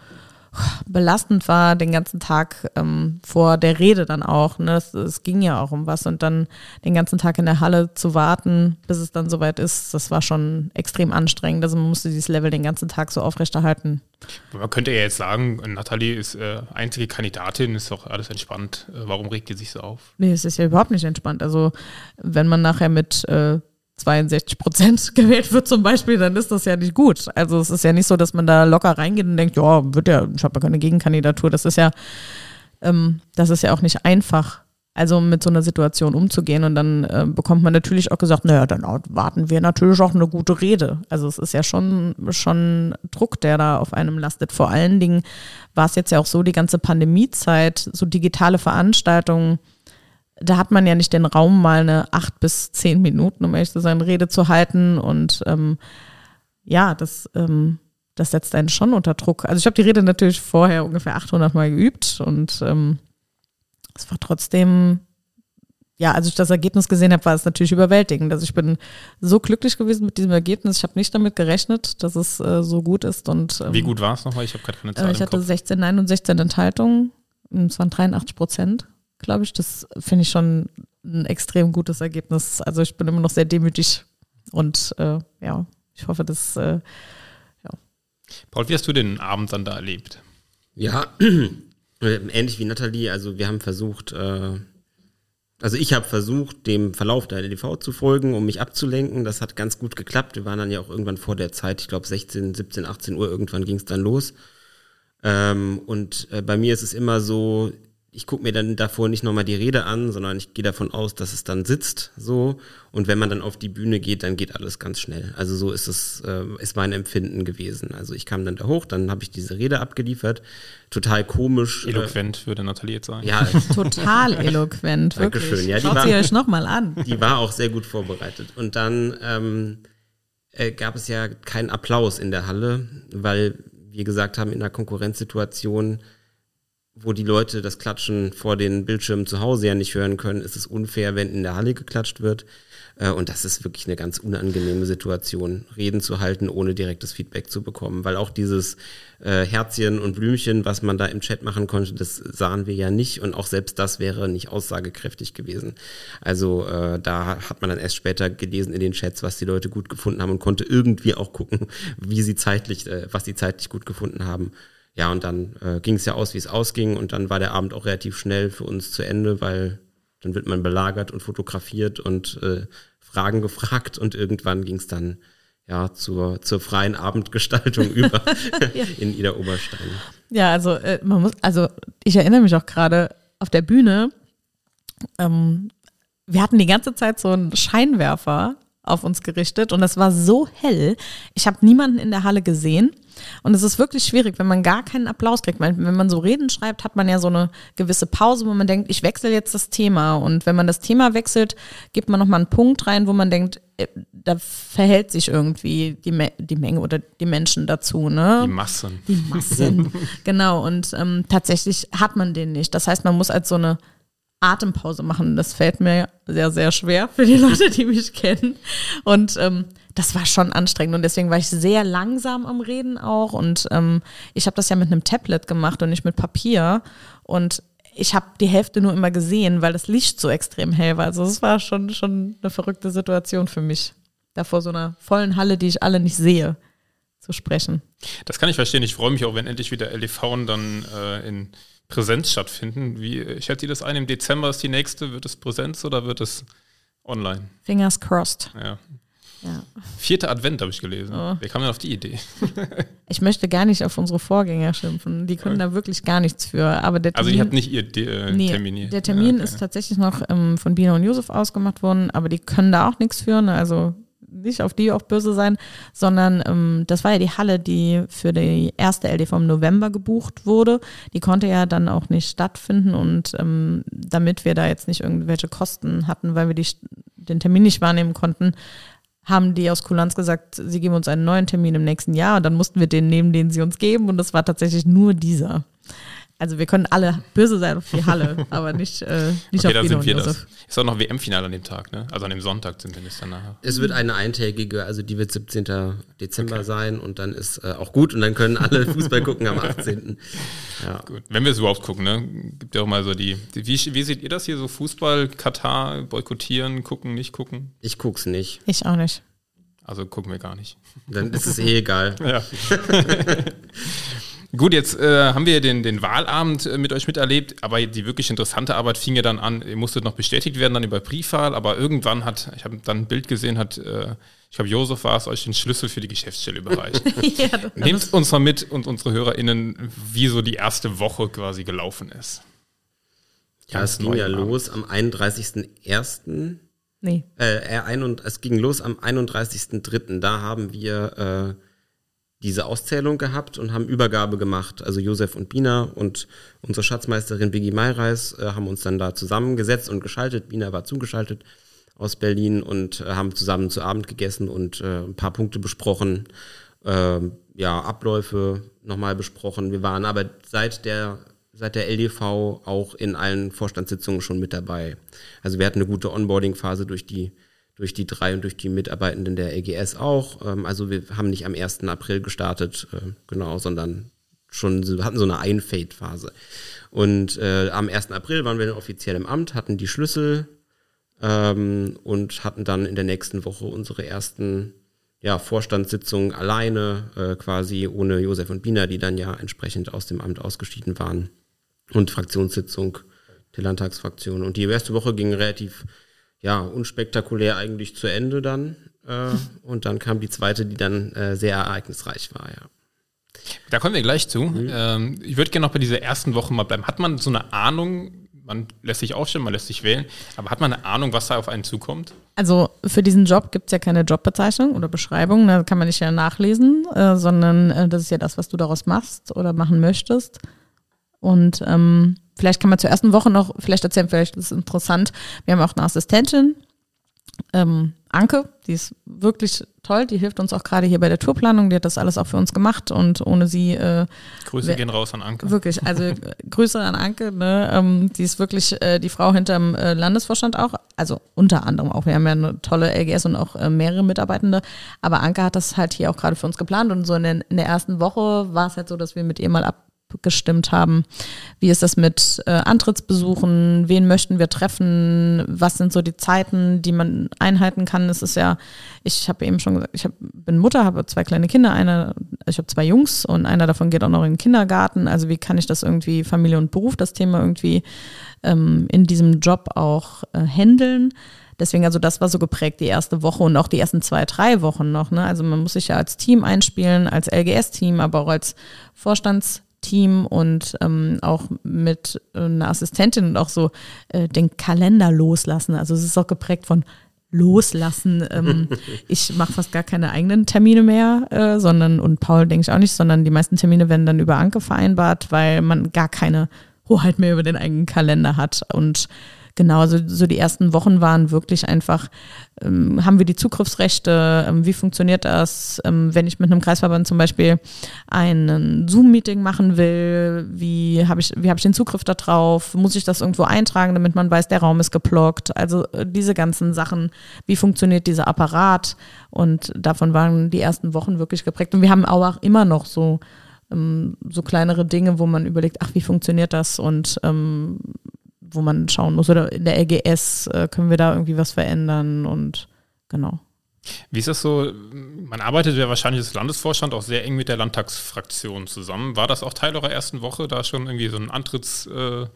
belastend war, den ganzen Tag ähm, vor der Rede dann auch. Ne? Es, es, ging ja auch um was und dann den ganzen Tag in der Halle zu warten, bis es dann soweit ist, das war schon extrem anstrengend. Also man musste dieses Level den ganzen Tag so aufrechterhalten. Man könnte ja jetzt sagen, Nathalie ist äh, einzige Kandidatin, ist doch alles entspannt. Äh, warum regt ihr sich so auf? Nee, es ist ja überhaupt nicht entspannt. Also wenn man nachher mit äh, 62 Prozent gewählt wird zum Beispiel, dann ist das ja nicht gut. Also es ist ja nicht so, dass man da locker reingeht und denkt, ja, wird ja, ich habe ja keine Gegenkandidatur. Das ist ja, ähm, das ist ja auch nicht einfach, also mit so einer Situation umzugehen. Und dann äh, bekommt man natürlich auch gesagt, naja, dann warten wir natürlich auch eine gute Rede. Also es ist ja schon, schon Druck, der da auf einem lastet. Vor allen Dingen war es jetzt ja auch so, die ganze Pandemiezeit, so digitale Veranstaltungen, da hat man ja nicht den Raum, mal eine acht bis zehn Minuten, um ehrlich zu sein, Rede zu halten. Und ähm, ja, das, ähm, das setzt einen schon unter Druck. Also ich habe die Rede natürlich vorher ungefähr 800 Mal geübt und ähm, es war trotzdem, ja, als ich das Ergebnis gesehen habe, war es natürlich überwältigend. Also ich bin so glücklich gewesen mit diesem Ergebnis. Ich habe nicht damit gerechnet, dass es äh, so gut ist. Und, ähm, Wie gut war es nochmal? Ich habe gerade keine Zahl äh, Ich hatte 16 Nein und 16 Enthaltungen. Es waren 83 Prozent, glaube ich. Das finde ich schon ein extrem gutes Ergebnis. Also ich bin immer noch sehr demütig und äh, ja, ich hoffe, dass äh, Paul, wie hast du den Abend dann da erlebt? Ja, ähnlich wie Nathalie. Also wir haben versucht, äh, also ich habe versucht, dem Verlauf der LDV zu folgen, um mich abzulenken. Das hat ganz gut geklappt. Wir waren dann ja auch irgendwann vor der Zeit, ich glaube 16, 17, 18 Uhr, irgendwann ging es dann los. Ähm, und äh, bei mir ist es immer so, ich gucke mir dann davor nicht nochmal die Rede an, sondern ich gehe davon aus, dass es dann sitzt so. Und wenn man dann auf die Bühne geht, dann geht alles ganz schnell. Also so ist es, äh, ist mein Empfinden gewesen. Also ich kam dann da hoch, dann habe ich diese Rede abgeliefert. Total komisch. Äh, eloquent, äh, würde Nathalie jetzt sagen. Ja. Total eloquent, wirklich. Dankeschön. Ja, Schaut war, sie euch nochmal an. Die war auch sehr gut vorbereitet. Und dann ähm, äh, gab es ja keinen Applaus in der Halle, weil wir gesagt haben, in einer Konkurrenzsituation wo die Leute das Klatschen vor den Bildschirmen zu Hause ja nicht hören können, ist es unfair, wenn in der Halle geklatscht wird. Äh, und das ist wirklich eine ganz unangenehme Situation, Reden zu halten, ohne direktes Feedback zu bekommen. Weil auch dieses äh, Herzchen und Blümchen, was man da im Chat machen konnte, das sahen wir ja nicht. Und auch selbst das wäre nicht aussagekräftig gewesen. Also äh, da hat man dann erst später gelesen in den Chats, was die Leute gut gefunden haben und konnte irgendwie auch gucken, wie sie zeitlich, äh, was sie zeitlich gut gefunden haben. Ja, und dann äh, ging es ja aus, wie es ausging. Und dann war der Abend auch relativ schnell für uns zu Ende, weil dann wird man belagert und fotografiert und äh, Fragen gefragt. Und irgendwann ging es dann ja zur, zur freien Abendgestaltung über ja. in Ida Oberstein. Ja, also äh, man muss, also ich erinnere mich auch gerade auf der Bühne, ähm, wir hatten die ganze Zeit so einen Scheinwerfer auf uns gerichtet und es war so hell. Ich habe niemanden in der Halle gesehen. Und es ist wirklich schwierig, wenn man gar keinen Applaus kriegt. Wenn man so Reden schreibt, hat man ja so eine gewisse Pause, wo man denkt, ich wechsle jetzt das Thema. Und wenn man das Thema wechselt, gibt man nochmal einen Punkt rein, wo man denkt, äh, da verhält sich irgendwie die, Me die Menge oder die Menschen dazu. Ne? Die Massen. Die Massen, genau. Und ähm, tatsächlich hat man den nicht. Das heißt, man muss als so eine Atempause machen. Das fällt mir sehr, sehr schwer für die Leute, die mich kennen. Und ähm, das war schon anstrengend und deswegen war ich sehr langsam am Reden auch. Und ähm, ich habe das ja mit einem Tablet gemacht und nicht mit Papier. Und ich habe die Hälfte nur immer gesehen, weil das Licht so extrem hell war. Also es war schon, schon eine verrückte Situation für mich, da vor so einer vollen Halle, die ich alle nicht sehe, zu sprechen. Das kann ich verstehen. Ich freue mich auch, wenn endlich wieder LEV dann äh, in Präsenz stattfinden. Wie schätzt ihr das ein? Im Dezember ist die nächste. Wird es Präsenz oder wird es online? Fingers crossed. Ja. ja. Vierter Advent habe ich gelesen. Oh. Wer kam denn auf die Idee? ich möchte gar nicht auf unsere Vorgänger schimpfen. Die können ja. da wirklich gar nichts für. Aber der Termin, also ihr habt nicht ihr De äh, nee, Termin Der Termin ja, okay. ist tatsächlich noch ähm, von Bina und Josef ausgemacht worden, aber die können da auch nichts für. Ne? Also nicht auf die auch böse sein, sondern ähm, das war ja die Halle, die für die erste LDV im November gebucht wurde. Die konnte ja dann auch nicht stattfinden und ähm, damit wir da jetzt nicht irgendwelche Kosten hatten, weil wir die, den Termin nicht wahrnehmen konnten, haben die aus Kulanz gesagt, sie geben uns einen neuen Termin im nächsten Jahr und dann mussten wir den nehmen, den sie uns geben und das war tatsächlich nur dieser. Also wir können alle böse sein auf die Halle, aber nicht, äh, nicht okay, auf Bino und Josef. Das. Ist auch noch WM-Finale an dem Tag, ne? Also an dem Sonntag sind wir das dann nachher. Es wird eine eintägige, also die wird 17. Dezember okay. sein und dann ist äh, auch gut und dann können alle Fußball gucken am 18. Ja. Gut. Wenn wir es überhaupt gucken, ne? Gibt ja auch mal so die, die wie, wie seht ihr das hier so? Fußball, Katar, boykottieren, gucken, nicht gucken? Ich guck's nicht. Ich auch nicht. Also gucken wir gar nicht. Dann ist es eh egal. ja. Gut, jetzt äh, haben wir den, den Wahlabend äh, mit euch miterlebt, aber die wirklich interessante Arbeit fing ja dann an, ihr musstet noch bestätigt werden, dann über Briefwahl, aber irgendwann hat, ich habe dann ein Bild gesehen, hat, äh, ich glaube, Josef war es, euch den Schlüssel für die Geschäftsstelle überreicht. ja, Nehmt uns mal mit und unsere HörerInnen, wie so die erste Woche quasi gelaufen ist. Ja, es ging ja los am 31.01. Nee. Äh, es ging los am 31.03. Da haben wir äh, diese Auszählung gehabt und haben Übergabe gemacht. Also Josef und Bina und unsere Schatzmeisterin Biggie Mayreis äh, haben uns dann da zusammengesetzt und geschaltet. Bina war zugeschaltet aus Berlin und äh, haben zusammen zu Abend gegessen und äh, ein paar Punkte besprochen. ähm, ja, Abläufe nochmal besprochen. Wir waren aber seit der, seit der LDV auch in allen Vorstandssitzungen schon mit dabei. Also wir hatten eine gute Onboarding-Phase durch die, durch die drei und durch die Mitarbeitenden der LGS auch. Ähm, also wir haben nicht am 1. April gestartet, äh, genau, sondern schon, hatten so eine Einfade-Phase. Und äh, am 1. April waren wir dann offiziell im Amt, hatten die Schlüssel ähm, und hatten dann in der nächsten Woche unsere ersten ja, Vorstandssitzungen alleine, äh, quasi ohne Josef und Bina, die dann ja entsprechend aus dem Amt ausgeschieden waren. Und Fraktionssitzung der Landtagsfraktion. Und die erste Woche ging relativ ja, unspektakulär eigentlich zu Ende dann. Äh, und dann kam die zweite, die dann äh, sehr ereignisreich war, ja. Da kommen wir gleich zu. Mhm. Ähm, ich würde gerne noch bei dieser ersten Woche mal bleiben. Hat man so eine Ahnung, man lässt sich aufstellen, man lässt sich wählen, aber hat man eine Ahnung, was da auf einen zukommt? Also für diesen Job gibt es ja keine Jobbezeichnung oder Beschreibung, da kann man nicht ja nachlesen, äh, sondern äh, das ist ja das, was du daraus machst oder machen möchtest. Und ähm, vielleicht kann man zur ersten Woche noch, vielleicht erzählen, vielleicht ist es interessant, wir haben auch eine Assistentin, ähm, Anke, die ist wirklich toll, die hilft uns auch gerade hier bei der Tourplanung, die hat das alles auch für uns gemacht und ohne sie. Äh, Grüße gehen raus an Anke. Wirklich, also äh, Grüße an Anke, ne? Ähm, die ist wirklich äh, die Frau hinterm äh, Landesvorstand auch, also unter anderem auch. Wir haben ja eine tolle LGS und auch äh, mehrere Mitarbeitende, aber Anke hat das halt hier auch gerade für uns geplant und so in, den, in der ersten Woche war es halt so, dass wir mit ihr mal ab gestimmt haben. Wie ist das mit äh, Antrittsbesuchen? Wen möchten wir treffen? Was sind so die Zeiten, die man einhalten kann? Es ist ja, ich habe eben schon gesagt, ich hab, bin Mutter, habe zwei kleine Kinder, eine, ich habe zwei Jungs und einer davon geht auch noch in den Kindergarten. Also wie kann ich das irgendwie Familie und Beruf, das Thema irgendwie ähm, in diesem Job auch äh, handeln? Deswegen, also das war so geprägt, die erste Woche und auch die ersten zwei, drei Wochen noch. Ne? Also man muss sich ja als Team einspielen, als LGS-Team, aber auch als Vorstands- Team und ähm, auch mit äh, einer Assistentin und auch so äh, den Kalender loslassen. Also es ist auch geprägt von loslassen. Ähm, ich mache fast gar keine eigenen Termine mehr, äh, sondern, und Paul denke ich auch nicht, sondern die meisten Termine werden dann über Anke vereinbart, weil man gar keine Hoheit mehr über den eigenen Kalender hat. Und Genau, also so die ersten Wochen waren wirklich einfach, ähm, haben wir die Zugriffsrechte, ähm, wie funktioniert das, ähm, wenn ich mit einem Kreisverband zum Beispiel ein Zoom-Meeting machen will, wie habe ich, wie habe ich den Zugriff da drauf, muss ich das irgendwo eintragen, damit man weiß, der Raum ist geblockt, also äh, diese ganzen Sachen, wie funktioniert dieser Apparat? Und davon waren die ersten Wochen wirklich geprägt. Und wir haben auch immer noch so ähm, so kleinere Dinge, wo man überlegt, ach, wie funktioniert das? Und ähm, wo man schauen muss. Oder in der LGS äh, können wir da irgendwie was verändern und genau. Wie ist das so? Man arbeitet ja wahrscheinlich als Landesvorstand auch sehr eng mit der Landtagsfraktion zusammen. War das auch Teil eurer ersten Woche, da schon irgendwie so ein Antrittsbesuch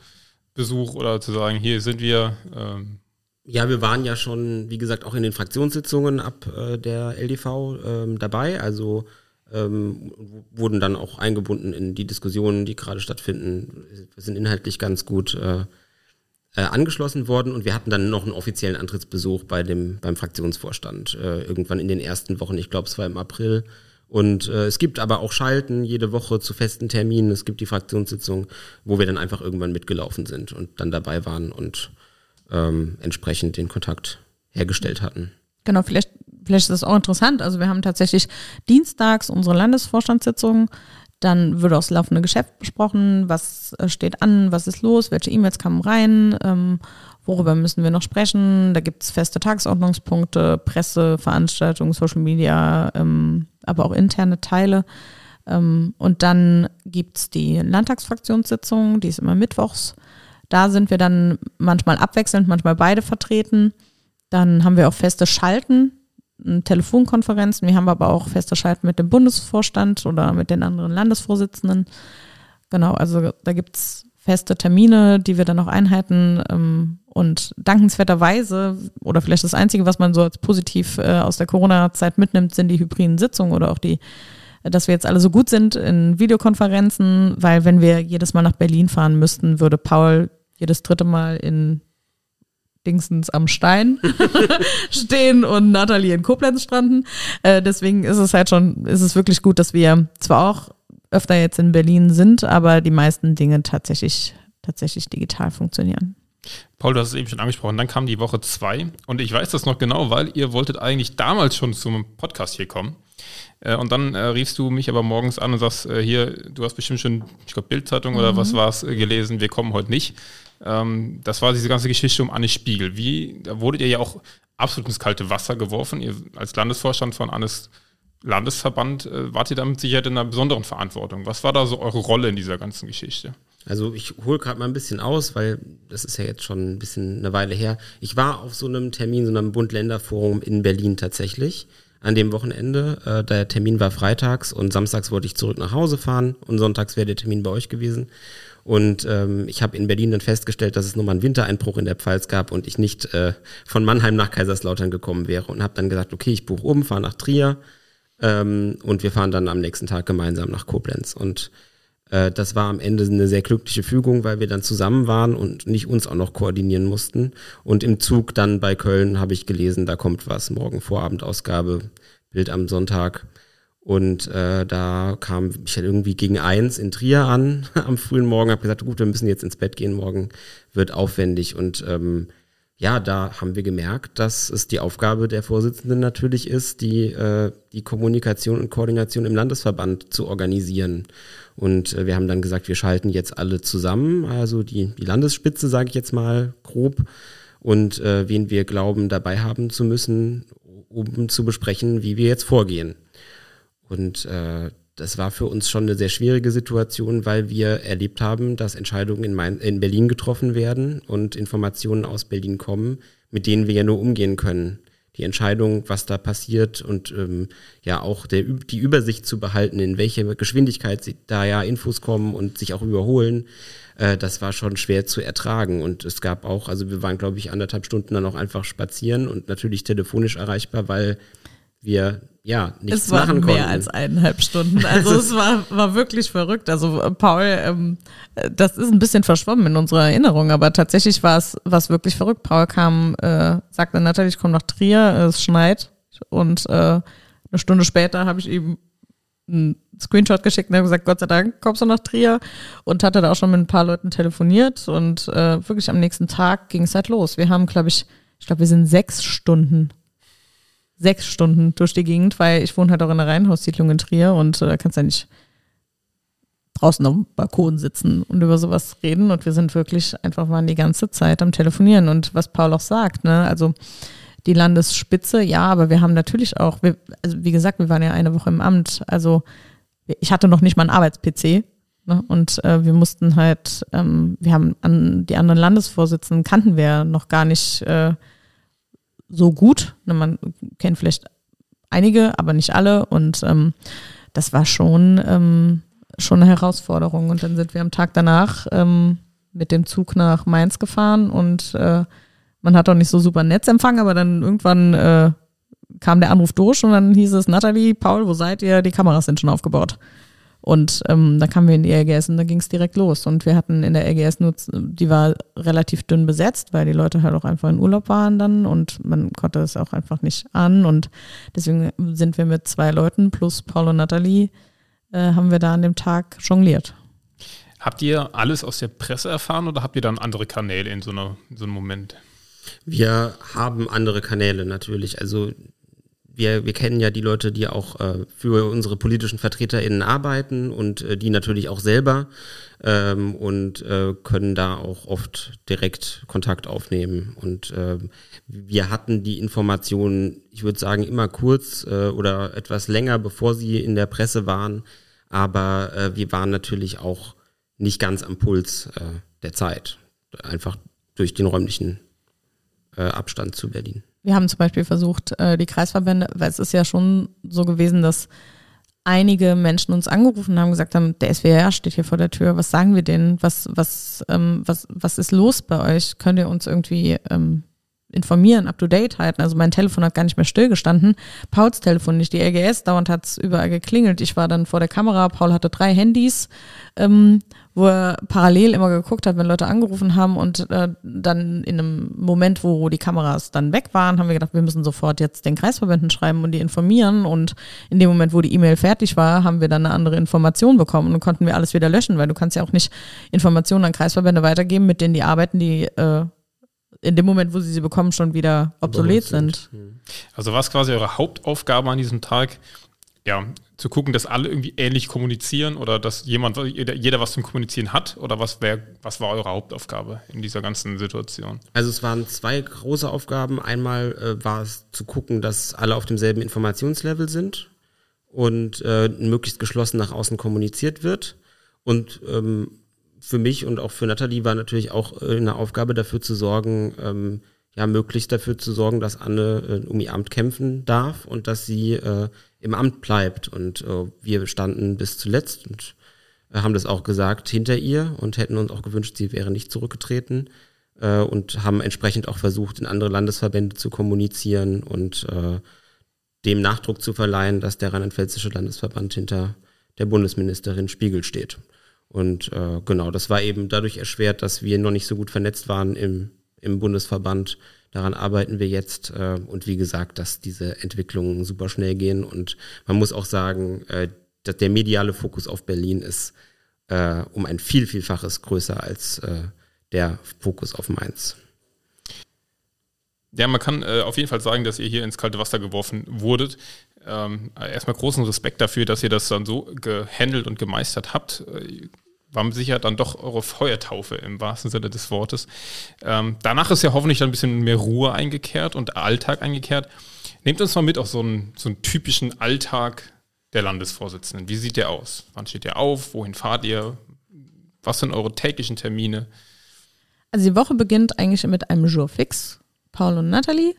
äh, oder zu sagen, hier sind wir? Ähm ja, wir waren ja schon, wie gesagt, auch in den Fraktionssitzungen ab äh, der LDV ähm, dabei. Also ähm, wurden dann auch eingebunden in die Diskussionen, die gerade stattfinden. Wir sind inhaltlich ganz gut äh, äh, angeschlossen worden und wir hatten dann noch einen offiziellen Antrittsbesuch bei dem, beim Fraktionsvorstand äh, irgendwann in den ersten Wochen, ich glaube es war im April. Und äh, es gibt aber auch Schalten jede Woche zu festen Terminen. Es gibt die Fraktionssitzung, wo wir dann einfach irgendwann mitgelaufen sind und dann dabei waren und ähm, entsprechend den Kontakt hergestellt hatten. Genau, vielleicht, vielleicht ist das auch interessant. Also wir haben tatsächlich dienstags unsere Landesvorstandssitzung dann wird auch das laufende Geschäft besprochen, was äh, steht an, was ist los, welche E-Mails kamen rein, ähm, worüber müssen wir noch sprechen. Da gibt es feste Tagesordnungspunkte, Presse, Veranstaltungen, Social Media, ähm, aber auch interne Teile. Ähm, und dann gibt es die Landtagsfraktionssitzung, die ist immer mittwochs. Da sind wir dann manchmal abwechselnd, manchmal beide vertreten. Dann haben wir auch feste Schalten, Telefonkonferenzen. Wir haben aber auch feste Schalten mit dem Bundesvorstand oder mit den anderen Landesvorsitzenden. Genau, also da gibt es feste Termine, die wir dann noch einhalten. Ähm, und dankenswerterweise, oder vielleicht das Einzige, was man so als positiv äh, aus der Corona-Zeit mitnimmt, sind die hybriden Sitzungen oder auch die, dass wir jetzt alle so gut sind in Videokonferenzen, weil wenn wir jedes Mal nach Berlin fahren müssten, würde Paul jedes dritte Mal in Dingsens am Stein stehen und Nathalie in Koblenz stranden. Äh, deswegen ist es halt schon, ist es wirklich gut, dass wir zwar auch öfter jetzt in Berlin sind, aber die meisten Dinge tatsächlich, tatsächlich digital funktionieren. Paul, du hast es eben schon angesprochen, dann kam die Woche zwei und ich weiß das noch genau, weil ihr wolltet eigentlich damals schon zum Podcast hier kommen. Äh, und dann äh, riefst du mich aber morgens an und sagst, äh, hier, du hast bestimmt schon, ich glaube, Bildzeitung mhm. oder was war es, äh, gelesen, wir kommen heute nicht. Ähm, das war diese ganze Geschichte um Anne Spiegel. Wie, da wurdet ihr ja auch absolut ins kalte Wasser geworfen. Ihr als Landesvorstand von Annes Landesverband äh, wart ihr damit sicher in einer besonderen Verantwortung. Was war da so eure Rolle in dieser ganzen Geschichte? Also ich hole gerade mal ein bisschen aus, weil das ist ja jetzt schon ein bisschen eine Weile her. Ich war auf so einem Termin, so einem Bund-Länder-Forum in Berlin tatsächlich an dem Wochenende. Äh, der Termin war freitags und samstags wollte ich zurück nach Hause fahren und sonntags wäre der Termin bei euch gewesen. Und ähm, ich habe in Berlin dann festgestellt, dass es nochmal einen Wintereinbruch in der Pfalz gab und ich nicht äh, von Mannheim nach Kaiserslautern gekommen wäre und habe dann gesagt, okay, ich buche um, fahre nach Trier ähm, und wir fahren dann am nächsten Tag gemeinsam nach Koblenz. Und äh, das war am Ende eine sehr glückliche Fügung, weil wir dann zusammen waren und nicht uns auch noch koordinieren mussten. Und im Zug dann bei Köln habe ich gelesen, da kommt was, morgen Vorabendausgabe, Bild am Sonntag. Und äh, da kam ich halt irgendwie gegen eins in Trier an am frühen Morgen, habe gesagt, gut, wir müssen jetzt ins Bett gehen, morgen wird aufwendig. Und ähm, ja, da haben wir gemerkt, dass es die Aufgabe der Vorsitzenden natürlich ist, die, äh, die Kommunikation und Koordination im Landesverband zu organisieren. Und äh, wir haben dann gesagt, wir schalten jetzt alle zusammen, also die, die Landesspitze, sage ich jetzt mal grob, und äh, wen wir glauben dabei haben zu müssen, um zu besprechen, wie wir jetzt vorgehen. Und äh, das war für uns schon eine sehr schwierige Situation, weil wir erlebt haben, dass Entscheidungen in, Main, in Berlin getroffen werden und Informationen aus Berlin kommen, mit denen wir ja nur umgehen können. Die Entscheidung, was da passiert und ähm, ja auch der, die Übersicht zu behalten, in welche Geschwindigkeit da ja Infos kommen und sich auch überholen, äh, das war schon schwer zu ertragen. Und es gab auch, also wir waren, glaube ich, anderthalb Stunden dann auch einfach spazieren und natürlich telefonisch erreichbar, weil wir ja nichts es war machen mehr konnten. als eineinhalb Stunden. Also es war, war wirklich verrückt. Also äh, Paul, ähm, das ist ein bisschen verschwommen in unserer Erinnerung, aber tatsächlich war es was wirklich verrückt. Paul kam, äh, sagte natürlich, ich komme nach Trier, es schneit und äh, eine Stunde später habe ich ihm einen Screenshot geschickt und habe gesagt, Gott sei Dank kommst du nach Trier und hatte da auch schon mit ein paar Leuten telefoniert und äh, wirklich am nächsten Tag ging es halt los. Wir haben, glaube ich, ich glaube, wir sind sechs Stunden sechs Stunden durch die Gegend, weil ich wohne halt auch in einer Reihenhaussiedlung in Trier und äh, da äh, kannst du ja nicht draußen auf dem Balkon sitzen und über sowas reden. Und wir sind wirklich einfach waren die ganze Zeit am Telefonieren. Und was Paul auch sagt, ne, also die Landesspitze, ja, aber wir haben natürlich auch, wir, also wie gesagt, wir waren ja eine Woche im Amt. Also ich hatte noch nicht mal einen Arbeits-PC. Ne, und äh, wir mussten halt, ähm, wir haben an die anderen Landesvorsitzenden kannten wir noch gar nicht äh, so gut. Ne, man kennt vielleicht einige, aber nicht alle. Und ähm, das war schon, ähm, schon eine Herausforderung. Und dann sind wir am Tag danach ähm, mit dem Zug nach Mainz gefahren und äh, man hat auch nicht so super Netzempfang, aber dann irgendwann äh, kam der Anruf durch und dann hieß es, Nathalie, Paul, wo seid ihr? Die Kameras sind schon aufgebaut. Und ähm, dann kamen wir in die RGS und da ging es direkt los. Und wir hatten in der RGS nur, die war relativ dünn besetzt, weil die Leute halt auch einfach in Urlaub waren dann und man konnte es auch einfach nicht an. Und deswegen sind wir mit zwei Leuten plus Paul und Nathalie, äh, haben wir da an dem Tag jongliert. Habt ihr alles aus der Presse erfahren oder habt ihr dann andere Kanäle in so, einer, in so einem Moment? Wir haben andere Kanäle natürlich. Also wir, wir kennen ja die Leute, die auch äh, für unsere politischen VertreterInnen arbeiten und äh, die natürlich auch selber ähm, und äh, können da auch oft direkt Kontakt aufnehmen. Und äh, wir hatten die Informationen, ich würde sagen, immer kurz äh, oder etwas länger, bevor sie in der Presse waren. Aber äh, wir waren natürlich auch nicht ganz am Puls äh, der Zeit. Einfach durch den räumlichen äh, Abstand zu Berlin. Wir haben zum Beispiel versucht, äh, die Kreisverbände, weil es ist ja schon so gewesen, dass einige Menschen uns angerufen haben, gesagt haben, der SWR steht hier vor der Tür, was sagen wir denen? Was, was, ähm, was, was ist los bei euch? Könnt ihr uns irgendwie ähm, informieren, up to date halten? Also mein Telefon hat gar nicht mehr stillgestanden. Pauls Telefon nicht. Die RGS dauernd hat es überall geklingelt. Ich war dann vor der Kamera. Paul hatte drei Handys. Ähm, wo er parallel immer geguckt hat, wenn Leute angerufen haben und äh, dann in einem Moment, wo die Kameras dann weg waren, haben wir gedacht, wir müssen sofort jetzt den Kreisverbänden schreiben und die informieren und in dem Moment, wo die E-Mail fertig war, haben wir dann eine andere Information bekommen und konnten wir alles wieder löschen, weil du kannst ja auch nicht Informationen an Kreisverbände weitergeben, mit denen die arbeiten, die äh, in dem Moment, wo sie sie bekommen, schon wieder obsolet sind. Also war es quasi eure Hauptaufgabe an diesem Tag, ja, zu gucken, dass alle irgendwie ähnlich kommunizieren oder dass jemand, jeder, jeder was zum Kommunizieren hat? Oder was, wär, was war eure Hauptaufgabe in dieser ganzen Situation? Also es waren zwei große Aufgaben. Einmal äh, war es zu gucken, dass alle auf demselben Informationslevel sind und äh, möglichst geschlossen nach außen kommuniziert wird. Und ähm, für mich und auch für Nathalie war natürlich auch äh, eine Aufgabe dafür zu sorgen, ähm, ja, möglichst dafür zu sorgen, dass Anne äh, um ihr Amt kämpfen darf und dass sie äh, im Amt bleibt. Und äh, wir standen bis zuletzt und äh, haben das auch gesagt hinter ihr und hätten uns auch gewünscht, sie wäre nicht zurückgetreten äh, und haben entsprechend auch versucht, in andere Landesverbände zu kommunizieren und dem Nachdruck zu verleihen, dass der Rheinland-Pfälzische Landesverband hinter der Bundesministerin Spiegel steht. Und äh, genau, das war eben dadurch erschwert, dass wir noch nicht so gut vernetzt waren im, im Bundesverband. Daran arbeiten wir jetzt. Äh, und wie gesagt, dass diese Entwicklungen super schnell gehen. Und man muss auch sagen, äh, dass der mediale Fokus auf Berlin ist äh, um ein viel, vielfaches größer als äh, der Fokus auf Mainz. Ja, man kann äh, auf jeden Fall sagen, dass ihr hier ins kalte Wasser geworfen wurdet. Ähm, erstmal großen Respekt dafür, dass ihr das dann so gehandelt und gemeistert habt. War sicher dann doch eure Feuertaufe im wahrsten Sinne des Wortes. Ähm, danach ist ja hoffentlich dann ein bisschen mehr Ruhe eingekehrt und Alltag eingekehrt. Nehmt uns mal mit auf so einen, so einen typischen Alltag der Landesvorsitzenden. Wie sieht der aus? Wann steht ihr auf? Wohin fahrt ihr? Was sind eure täglichen Termine? Also die Woche beginnt eigentlich mit einem Jour fix. Paul und Natalie.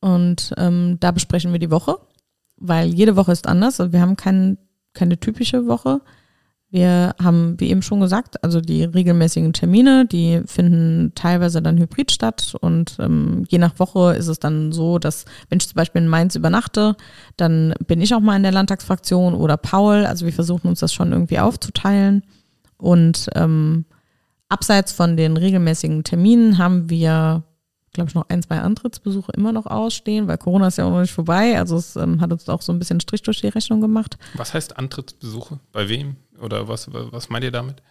Und ähm, da besprechen wir die Woche, weil jede Woche ist anders. Also wir haben kein, keine typische Woche. Wir haben, wie eben schon gesagt, also die regelmäßigen Termine, die finden teilweise dann hybrid statt und ähm, je nach Woche ist es dann so, dass wenn ich zum Beispiel in Mainz übernachte, dann bin ich auch mal in der Landtagsfraktion oder Paul. Also wir versuchen uns das schon irgendwie aufzuteilen und ähm, abseits von den regelmäßigen Terminen haben wir glaube ich, noch ein, zwei Antrittsbesuche immer noch ausstehen, weil Corona ist ja auch noch nicht vorbei. Also es ähm, hat uns auch so ein bisschen Strich durch die Rechnung gemacht. Was heißt Antrittsbesuche? Bei wem? Oder was, was meint ihr damit?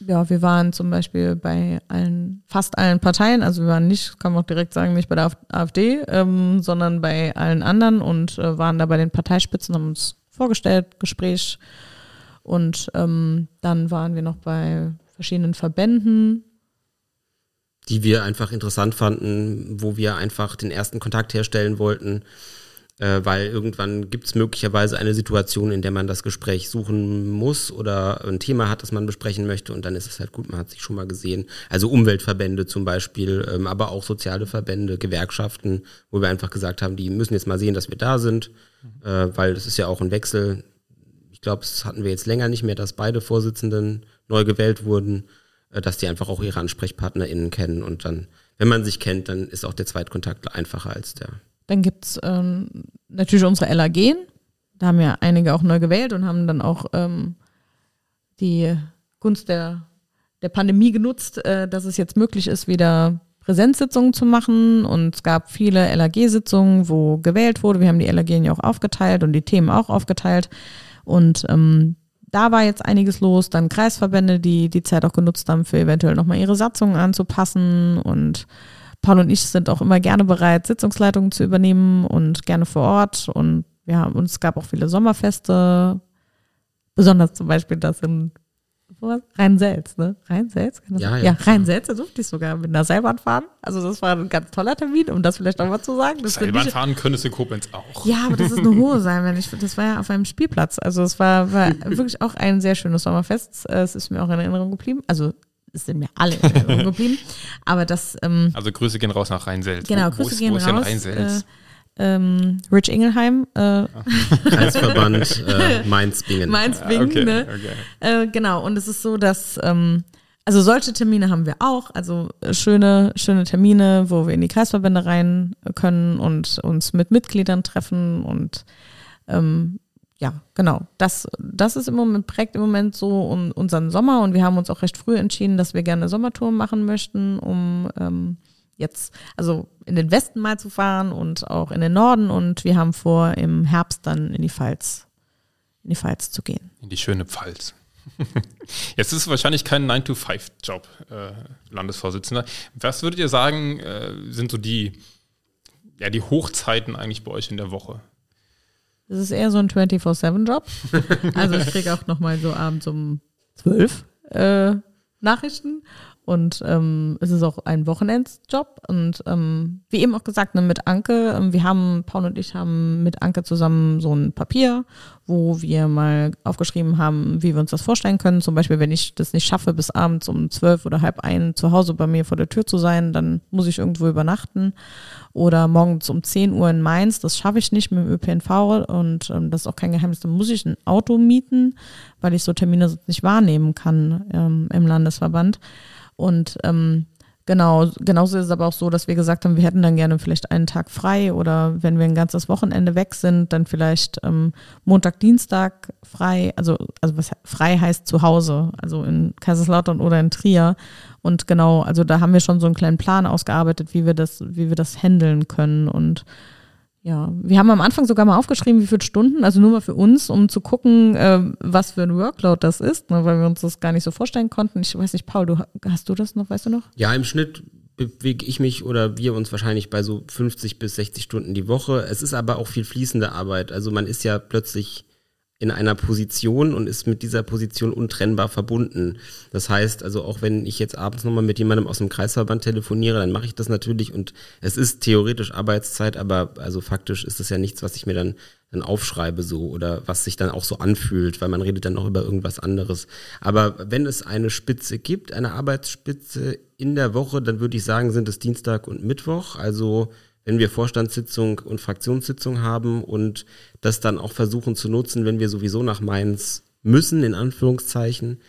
Ja, wir waren zum Beispiel bei allen, fast allen Parteien, also wir waren nicht, kann man auch direkt sagen, nicht bei der AfD, ähm, sondern bei allen anderen und äh, waren da bei den Parteispitzen, haben uns vorgestellt, Gespräch. Und ähm, dann waren wir noch bei verschiedenen Verbänden, die wir einfach interessant fanden, wo wir einfach den ersten Kontakt herstellen wollten, äh, weil irgendwann gibt es möglicherweise eine Situation, in der man das Gespräch suchen muss oder ein Thema hat, das man besprechen möchte und dann ist es halt gut, man hat sich schon mal gesehen. Also Umweltverbände zum Beispiel, ähm, aber auch soziale Verbände, Gewerkschaften, wo wir einfach gesagt haben, die müssen jetzt mal sehen, dass wir da sind, mhm. äh, weil das ist ja auch ein Wechsel. Ich glaube, es hatten wir jetzt länger nicht mehr, dass beide Vorsitzenden neu gewählt wurden. Äh, dass die einfach auch ihre AnsprechpartnerInnen kennen und dann, wenn man sich kennt, dann ist auch der Zweitkontakt einfacher als der. Dann gibt's ähm, natürlich unsere LAG. Da haben ja einige auch neu gewählt und haben dann auch ähm, die Gunst der, der Pandemie genutzt, äh, dass es jetzt möglich ist, wieder Präsenzsitzungen zu machen. Und es gab viele LAG-Sitzungen, wo gewählt wurde. Wir haben die LAG ja auch aufgeteilt und die Themen auch aufgeteilt. Und ähm, da war jetzt einiges los. Dann Kreisverbände, die die Zeit auch genutzt haben, für eventuell nochmal ihre Satzungen anzupassen. Und Paul und ich sind auch immer gerne bereit, Sitzungsleitungen zu übernehmen und gerne vor Ort. Und ja, und es gab auch viele Sommerfeste. Besonders zum Beispiel das in Rhein-Selz, ne? Rhein-Selz? Ja, ja. ja Rhein-Selz, da durfte ich sogar mit einer Seilbahn fahren. Also das war ein ganz toller Termin, um das vielleicht auch mal zu sagen. Das Seilbahn fahren könntest du Koblenz auch. Ja, aber das ist eine hohe Seilbahn. Ich, das war ja auf einem Spielplatz. Also es war, war wirklich auch ein sehr schönes Sommerfest. Es ist mir auch in Erinnerung geblieben. Also sind mir alle in Erinnerung geblieben. Aber das... Ähm, also Grüße gehen raus nach Rhein-Selz. Genau, wo, Grüße wo ist, gehen wo raus. Rhein-Selz? Äh, ähm, Rich Ingelheim. Äh, Kreisverband äh, Mainz-Bingen. Mainz-Bingen, okay, ne? okay. Äh, genau, und es ist so, dass, ähm, also solche Termine haben wir auch, also äh, schöne, schöne Termine, wo wir in die Kreisverbände rein können und uns mit Mitgliedern treffen und ähm, ja, genau. Das, das ist im Moment, prägt im Moment so unseren Sommer und wir haben uns auch recht früh entschieden, dass wir gerne Sommertouren machen möchten, um ähm, jetzt, also in den Westen mal zu fahren und auch in den Norden und wir haben vor, im Herbst dann in die Pfalz, in die Pfalz zu gehen. In die schöne Pfalz. Jetzt ist es wahrscheinlich kein 9-to-5-Job, äh, Landesvorsitzender. Was würdet ihr sagen, äh, sind so die, ja, die Hochzeiten eigentlich bei euch in der Woche? Das ist eher so ein 24-7-Job. Also ich kriege auch nochmal so abends um zwölf äh, Nachrichten und ähm, es ist auch ein Wochenendsjob. Und ähm, wie eben auch gesagt, ne, mit Anke, ähm, wir haben, Paul und ich haben mit Anke zusammen so ein Papier, wo wir mal aufgeschrieben haben, wie wir uns das vorstellen können. Zum Beispiel, wenn ich das nicht schaffe, bis abends um zwölf oder halb ein zu Hause bei mir vor der Tür zu sein, dann muss ich irgendwo übernachten. Oder morgens um 10 Uhr in Mainz, das schaffe ich nicht mit dem ÖPNV und ähm, das ist auch kein Geheimnis, dann muss ich ein Auto mieten, weil ich so Termine nicht wahrnehmen kann ähm, im Landesverband. Und ähm, genau, genauso ist es aber auch so, dass wir gesagt haben, wir hätten dann gerne vielleicht einen Tag frei oder wenn wir ein ganzes Wochenende weg sind, dann vielleicht ähm, Montag, Dienstag frei, also, also was frei heißt zu Hause, also in Kaiserslautern oder in Trier. Und genau, also da haben wir schon so einen kleinen Plan ausgearbeitet, wie wir das, wie wir das handeln können. Und ja, wir haben am Anfang sogar mal aufgeschrieben, wie viele Stunden, also nur mal für uns, um zu gucken, äh, was für ein Workload das ist, ne, weil wir uns das gar nicht so vorstellen konnten. Ich weiß nicht, Paul, du, hast du das noch, weißt du noch? Ja, im Schnitt bewege ich mich oder wir uns wahrscheinlich bei so 50 bis 60 Stunden die Woche. Es ist aber auch viel fließende Arbeit. Also man ist ja plötzlich in einer Position und ist mit dieser Position untrennbar verbunden. Das heißt, also auch wenn ich jetzt abends nochmal mit jemandem aus dem Kreisverband telefoniere, dann mache ich das natürlich und es ist theoretisch Arbeitszeit, aber also faktisch ist es ja nichts, was ich mir dann, dann aufschreibe so oder was sich dann auch so anfühlt, weil man redet dann noch über irgendwas anderes. Aber wenn es eine Spitze gibt, eine Arbeitsspitze in der Woche, dann würde ich sagen, sind es Dienstag und Mittwoch, also wenn wir Vorstandssitzung und Fraktionssitzung haben und das dann auch versuchen zu nutzen, wenn wir sowieso nach Mainz müssen, in Anführungszeichen,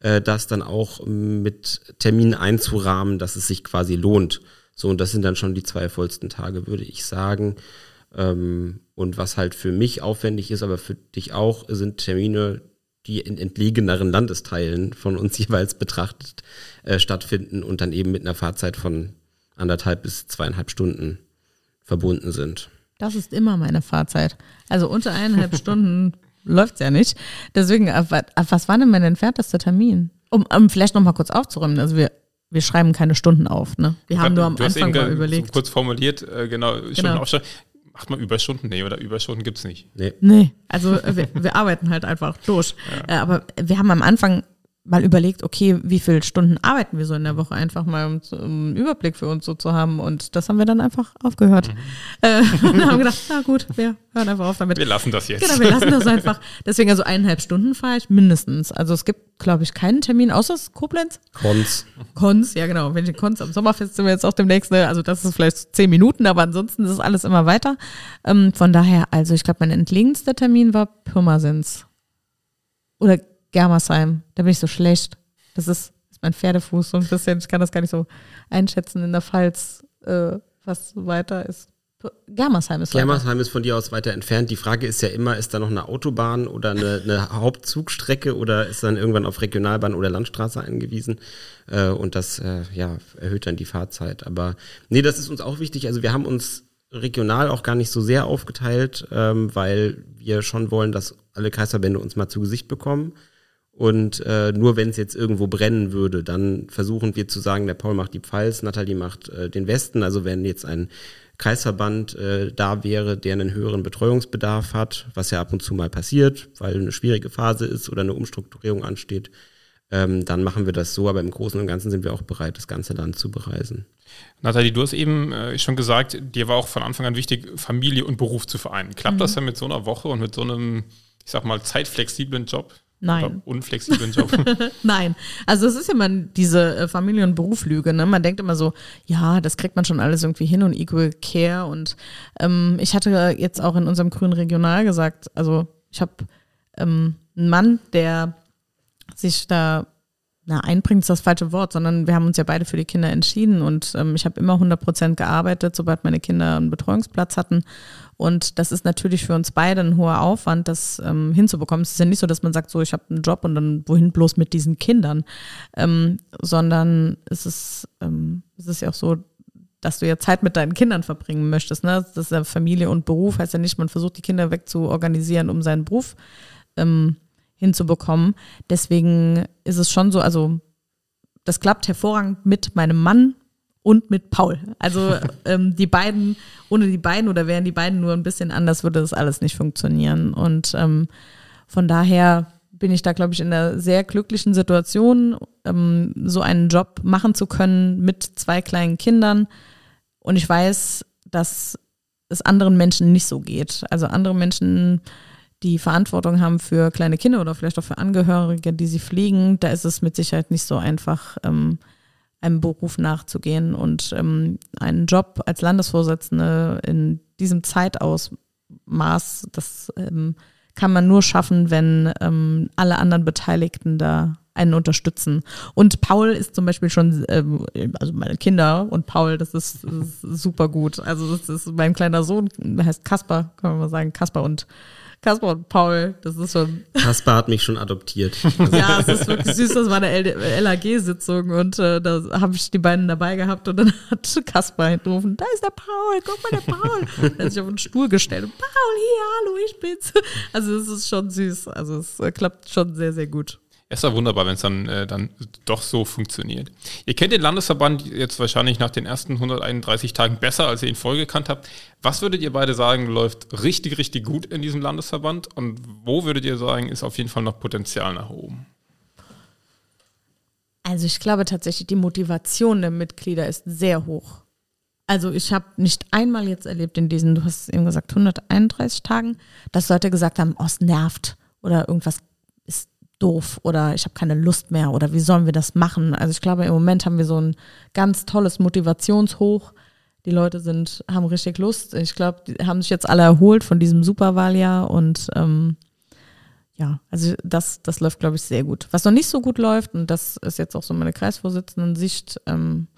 äh, das dann auch mit Terminen einzurahmen, dass es sich quasi lohnt. So, und das sind dann schon die zwei vollsten Tage, würde ich sagen. Ähm, und was halt für mich aufwendig ist, aber für dich auch, sind Termine, die in entlegeneren Landesteilen von uns jeweils betrachtet äh, stattfinden und dann eben mit einer Fahrzeit von anderthalb bis zweieinhalb Stunden verbunden sind. Das ist immer meine Fahrzeit. Also unter eineinhalb Stunden läuft's ja nicht. Deswegen, was war denn mein entferntester Termin? Um, um vielleicht nochmal kurz aufzuräumen. Also wir, wir schreiben keine Stunden auf, ne? Wir haben nur am Anfang mal überlegt. So kurz formuliert, äh, genau, Stunden genau. aufschreiben. Macht man Überstunden? Nee, oder Überstunden gibt's nicht. Nee. Nee, also äh, wir, wir arbeiten halt einfach durch. Ja. Äh, aber wir haben am Anfang mal überlegt, okay, wie viele Stunden arbeiten wir so in der Woche, einfach mal um, um einen Überblick für uns so zu haben. Und das haben wir dann einfach aufgehört. Mhm. Äh, und haben gedacht, na gut, wir hören einfach auf damit. Wir lassen das jetzt. Genau, wir lassen das einfach. Deswegen also eineinhalb Stunden fahre ich mindestens. Also es gibt, glaube ich, keinen Termin außer Koblenz. Konz. Konz, ja genau. Wenn ich Konz am Sommerfest sind wir jetzt auch demnächst, ne? also das ist vielleicht zehn Minuten, aber ansonsten ist alles immer weiter. Ähm, von daher, also ich glaube, mein entlegenster Termin war Pirmasens. Oder Germersheim. Da bin ich so schlecht. Das ist, ist mein Pferdefuß so ein bisschen. Ich kann das gar nicht so einschätzen in der Pfalz, äh, was weiter ist. Germersheim ist Germersheim ist von dir aus weiter entfernt. Die Frage ist ja immer, ist da noch eine Autobahn oder eine, eine Hauptzugstrecke oder ist dann irgendwann auf Regionalbahn oder Landstraße angewiesen? Äh, und das äh, ja, erhöht dann die Fahrzeit. Aber nee, das ist uns auch wichtig. Also wir haben uns regional auch gar nicht so sehr aufgeteilt, ähm, weil wir schon wollen, dass alle Kreisverbände uns mal zu Gesicht bekommen. Und äh, nur wenn es jetzt irgendwo brennen würde, dann versuchen wir zu sagen, der Paul macht die Pfalz, Nathalie macht äh, den Westen. Also wenn jetzt ein Kreisverband äh, da wäre, der einen höheren Betreuungsbedarf hat, was ja ab und zu mal passiert, weil eine schwierige Phase ist oder eine Umstrukturierung ansteht, ähm, dann machen wir das so. Aber im Großen und Ganzen sind wir auch bereit, das ganze Land zu bereisen. Nathalie, du hast eben äh, schon gesagt, dir war auch von Anfang an wichtig, Familie und Beruf zu vereinen. Klappt mhm. das denn mit so einer Woche und mit so einem, ich sag mal, zeitflexiblen Job? Nein. Unflexiblen Job. Nein. Also es ist ja immer diese äh, Familie- und Berufslüge. Ne? Man denkt immer so, ja, das kriegt man schon alles irgendwie hin und Equal Care. Und ähm, ich hatte jetzt auch in unserem grünen Regional gesagt, also ich habe ähm, einen Mann, der sich da na, einbringt ist das falsche Wort, sondern wir haben uns ja beide für die Kinder entschieden und ähm, ich habe immer 100 Prozent gearbeitet, sobald meine Kinder einen Betreuungsplatz hatten. Und das ist natürlich für uns beide ein hoher Aufwand, das ähm, hinzubekommen. Es ist ja nicht so, dass man sagt, so, ich habe einen Job und dann wohin bloß mit diesen Kindern, ähm, sondern es ist, ähm, es ist ja auch so, dass du ja Zeit mit deinen Kindern verbringen möchtest. Ne? Das ist ja Familie und Beruf, heißt ja nicht, man versucht die Kinder wegzuorganisieren, um seinen Beruf ähm, hinzubekommen. Deswegen ist es schon so, also das klappt hervorragend mit meinem Mann und mit Paul. Also ähm, die beiden, ohne die beiden oder wären die beiden nur ein bisschen anders, würde das alles nicht funktionieren. Und ähm, von daher bin ich da, glaube ich, in einer sehr glücklichen Situation, ähm, so einen Job machen zu können mit zwei kleinen Kindern. Und ich weiß, dass es anderen Menschen nicht so geht. Also andere Menschen, die Verantwortung haben für kleine Kinder oder vielleicht auch für Angehörige, die sie pflegen, da ist es mit Sicherheit nicht so einfach, ähm, einem Beruf nachzugehen und ähm, einen Job als Landesvorsitzende in diesem Zeitausmaß, das ähm, kann man nur schaffen, wenn ähm, alle anderen Beteiligten da einen unterstützen. Und Paul ist zum Beispiel schon, ähm, also meine Kinder und Paul, das ist, das ist super gut. Also das ist mein kleiner Sohn, heißt Kasper, kann man mal sagen, Kasper und Kaspar und Paul, das ist schon. Kaspar hat mich schon adoptiert. ja, es ist wirklich süß. Das war eine LAG-Sitzung und äh, da habe ich die beiden dabei gehabt und dann hat Kaspar hingerufen: Da ist der Paul, guck mal, der Paul. er hat sich auf den Stuhl gestellt und Paul, hier, hallo, ich bin's. Also, es ist schon süß. Also, es äh, klappt schon sehr, sehr gut. Es ja wunderbar, wenn es dann, äh, dann doch so funktioniert. Ihr kennt den Landesverband jetzt wahrscheinlich nach den ersten 131 Tagen besser, als ihr ihn vorher gekannt habt. Was würdet ihr beide sagen, läuft richtig, richtig gut in diesem Landesverband? Und wo würdet ihr sagen, ist auf jeden Fall noch Potenzial nach oben? Also ich glaube tatsächlich, die Motivation der Mitglieder ist sehr hoch. Also ich habe nicht einmal jetzt erlebt in diesen, du hast eben gesagt, 131 Tagen, dass Leute gesagt haben, oh, es nervt oder irgendwas doof oder ich habe keine Lust mehr oder wie sollen wir das machen? Also ich glaube, im Moment haben wir so ein ganz tolles Motivationshoch. Die Leute sind, haben richtig Lust. Ich glaube, die haben sich jetzt alle erholt von diesem Superwahljahr und ähm, ja, also das, das läuft, glaube ich, sehr gut. Was noch nicht so gut läuft, und das ist jetzt auch so meine Kreisvorsitzenden-Sicht, ähm,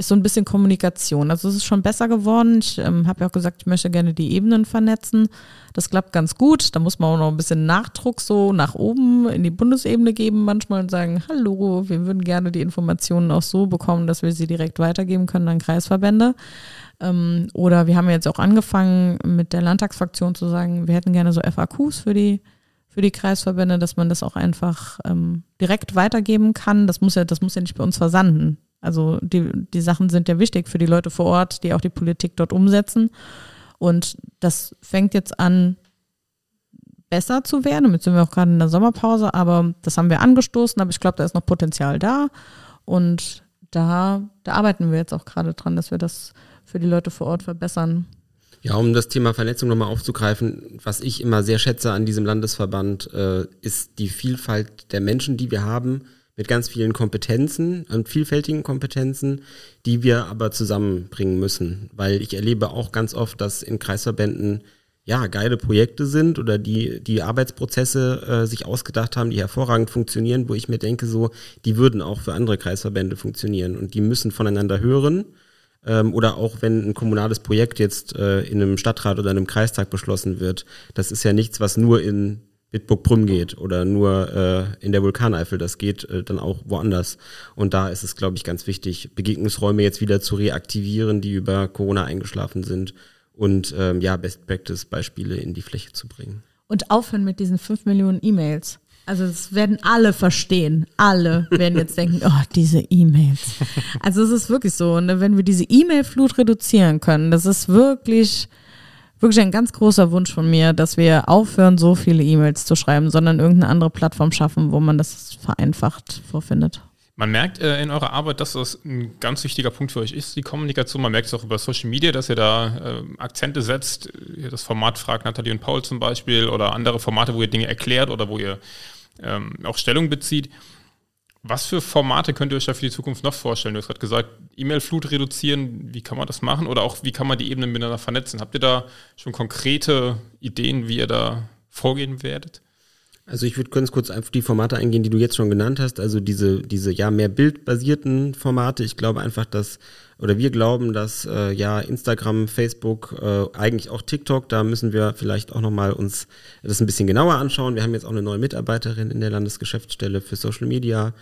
ist so ein bisschen Kommunikation. Also es ist schon besser geworden. Ich ähm, habe ja auch gesagt, ich möchte gerne die Ebenen vernetzen. Das klappt ganz gut. Da muss man auch noch ein bisschen Nachdruck so nach oben in die Bundesebene geben manchmal und sagen, hallo, wir würden gerne die Informationen auch so bekommen, dass wir sie direkt weitergeben können an Kreisverbände. Ähm, oder wir haben jetzt auch angefangen mit der Landtagsfraktion zu sagen, wir hätten gerne so FAQs für die für die Kreisverbände, dass man das auch einfach ähm, direkt weitergeben kann. Das muss ja, das muss ja nicht bei uns versanden. Also die, die Sachen sind ja wichtig für die Leute vor Ort, die auch die Politik dort umsetzen. Und das fängt jetzt an, besser zu werden. Jetzt sind wir auch gerade in der Sommerpause, aber das haben wir angestoßen, aber ich glaube, da ist noch Potenzial da. Und da, da arbeiten wir jetzt auch gerade dran, dass wir das für die Leute vor Ort verbessern. Ja, um das Thema Vernetzung nochmal aufzugreifen, was ich immer sehr schätze an diesem Landesverband, äh, ist die Vielfalt der Menschen, die wir haben mit ganz vielen Kompetenzen und vielfältigen Kompetenzen, die wir aber zusammenbringen müssen. Weil ich erlebe auch ganz oft, dass in Kreisverbänden ja geile Projekte sind oder die die Arbeitsprozesse äh, sich ausgedacht haben, die hervorragend funktionieren, wo ich mir denke, so die würden auch für andere Kreisverbände funktionieren und die müssen voneinander hören. Ähm, oder auch wenn ein kommunales Projekt jetzt äh, in einem Stadtrat oder einem Kreistag beschlossen wird, das ist ja nichts, was nur in Bitburg-Prüm geht oder nur äh, in der Vulkaneifel, das geht äh, dann auch woanders. Und da ist es, glaube ich, ganz wichtig, Begegnungsräume jetzt wieder zu reaktivieren, die über Corona eingeschlafen sind und ähm, ja, Best-Practice-Beispiele in die Fläche zu bringen. Und aufhören mit diesen fünf Millionen E-Mails. Also das werden alle verstehen. Alle werden jetzt denken, oh, diese E-Mails. Also es ist wirklich so, ne? wenn wir diese E-Mail-Flut reduzieren können, das ist wirklich wirklich ein ganz großer Wunsch von mir, dass wir aufhören, so viele E-Mails zu schreiben, sondern irgendeine andere Plattform schaffen, wo man das vereinfacht vorfindet. Man merkt äh, in eurer Arbeit, dass das ein ganz wichtiger Punkt für euch ist, die Kommunikation. Man merkt es auch über Social Media, dass ihr da äh, Akzente setzt. Das Format fragt Nathalie und Paul zum Beispiel oder andere Formate, wo ihr Dinge erklärt oder wo ihr ähm, auch Stellung bezieht. Was für Formate könnt ihr euch da für die Zukunft noch vorstellen? Du hast gerade gesagt, E-Mail-Flut reduzieren, wie kann man das machen? Oder auch, wie kann man die Ebenen miteinander vernetzen? Habt ihr da schon konkrete Ideen, wie ihr da vorgehen werdet? Also ich würde ganz kurz auf die Formate eingehen, die du jetzt schon genannt hast. Also diese, diese ja mehr bildbasierten Formate. Ich glaube einfach, dass, oder wir glauben, dass äh, ja Instagram, Facebook, äh, eigentlich auch TikTok, da müssen wir vielleicht auch nochmal uns das ein bisschen genauer anschauen. Wir haben jetzt auch eine neue Mitarbeiterin in der Landesgeschäftsstelle für Social Media,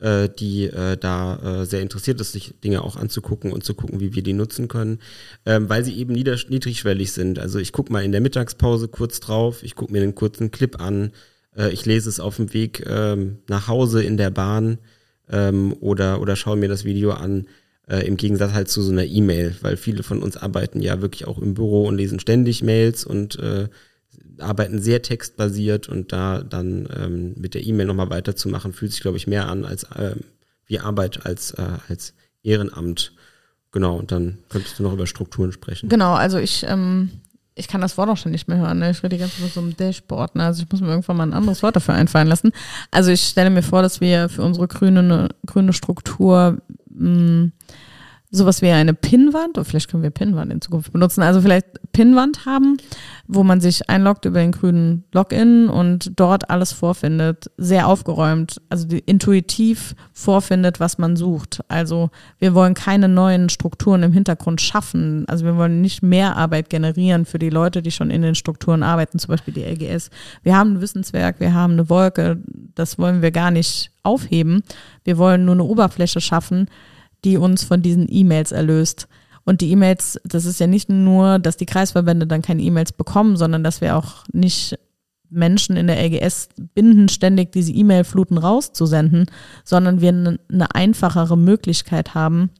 äh, die äh, da äh, sehr interessiert ist, sich Dinge auch anzugucken und zu gucken, wie wir die nutzen können, ähm, weil sie eben niedrigschwellig sind. Also ich gucke mal in der Mittagspause kurz drauf, ich gucke mir einen kurzen Clip an, äh, ich lese es auf dem Weg ähm, nach Hause in der Bahn ähm, oder, oder schaue mir das Video an. Äh, Im Gegensatz halt zu so einer E-Mail, weil viele von uns arbeiten ja wirklich auch im Büro und lesen ständig Mails und äh, arbeiten sehr textbasiert und da dann ähm, mit der E-Mail nochmal weiterzumachen, fühlt sich, glaube ich, mehr an als äh, wie Arbeit als, äh, als Ehrenamt. Genau, und dann könntest du noch über Strukturen sprechen. Genau, also ich, ähm, ich kann das Wort auch schon nicht mehr hören. Ne? Ich rede die ganze Zeit so einem Dashboard. Ne? Also ich muss mir irgendwann mal ein anderes Wort dafür einfallen lassen. Also ich stelle mir vor, dass wir für unsere grüne, grüne Struktur 嗯 sowas wie eine Pinnwand, oder vielleicht können wir Pinnwand in Zukunft benutzen, also vielleicht Pinnwand haben, wo man sich einloggt über den grünen Login und dort alles vorfindet, sehr aufgeräumt, also intuitiv vorfindet, was man sucht. Also wir wollen keine neuen Strukturen im Hintergrund schaffen, also wir wollen nicht mehr Arbeit generieren für die Leute, die schon in den Strukturen arbeiten, zum Beispiel die LGS. Wir haben ein Wissenswerk, wir haben eine Wolke, das wollen wir gar nicht aufheben. Wir wollen nur eine Oberfläche schaffen, die uns von diesen E-Mails erlöst. Und die E-Mails, das ist ja nicht nur, dass die Kreisverbände dann keine E-Mails bekommen, sondern dass wir auch nicht Menschen in der LGS binden, ständig diese E-Mail-Fluten rauszusenden, sondern wir eine einfachere Möglichkeit haben,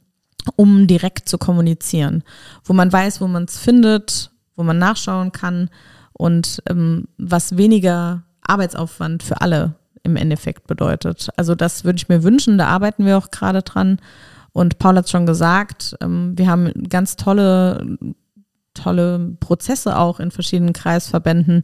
um direkt zu kommunizieren, wo man weiß, wo man es findet, wo man nachschauen kann und ähm, was weniger Arbeitsaufwand für alle im Endeffekt bedeutet. Also das würde ich mir wünschen, da arbeiten wir auch gerade dran. Und Paul hat es schon gesagt, ähm, wir haben ganz tolle, tolle Prozesse auch in verschiedenen Kreisverbänden,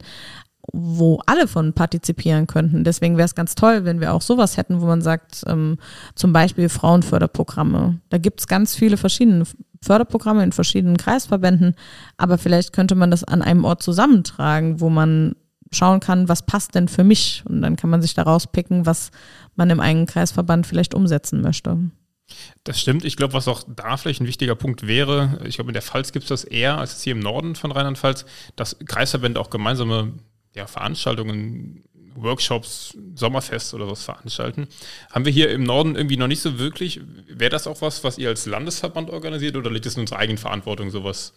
wo alle von partizipieren könnten. Deswegen wäre es ganz toll, wenn wir auch sowas hätten, wo man sagt, ähm, zum Beispiel Frauenförderprogramme. Da gibt es ganz viele verschiedene Förderprogramme in verschiedenen Kreisverbänden, aber vielleicht könnte man das an einem Ort zusammentragen, wo man schauen kann, was passt denn für mich. Und dann kann man sich daraus picken, was man im eigenen Kreisverband vielleicht umsetzen möchte. Das stimmt. Ich glaube, was auch da vielleicht ein wichtiger Punkt wäre, ich glaube, in der Pfalz gibt es das eher als hier im Norden von Rheinland-Pfalz, dass Kreisverbände auch gemeinsame ja, Veranstaltungen, Workshops, Sommerfest oder was veranstalten. Haben wir hier im Norden irgendwie noch nicht so wirklich. Wäre das auch was, was ihr als Landesverband organisiert oder liegt es in unserer eigenen Verantwortung, sowas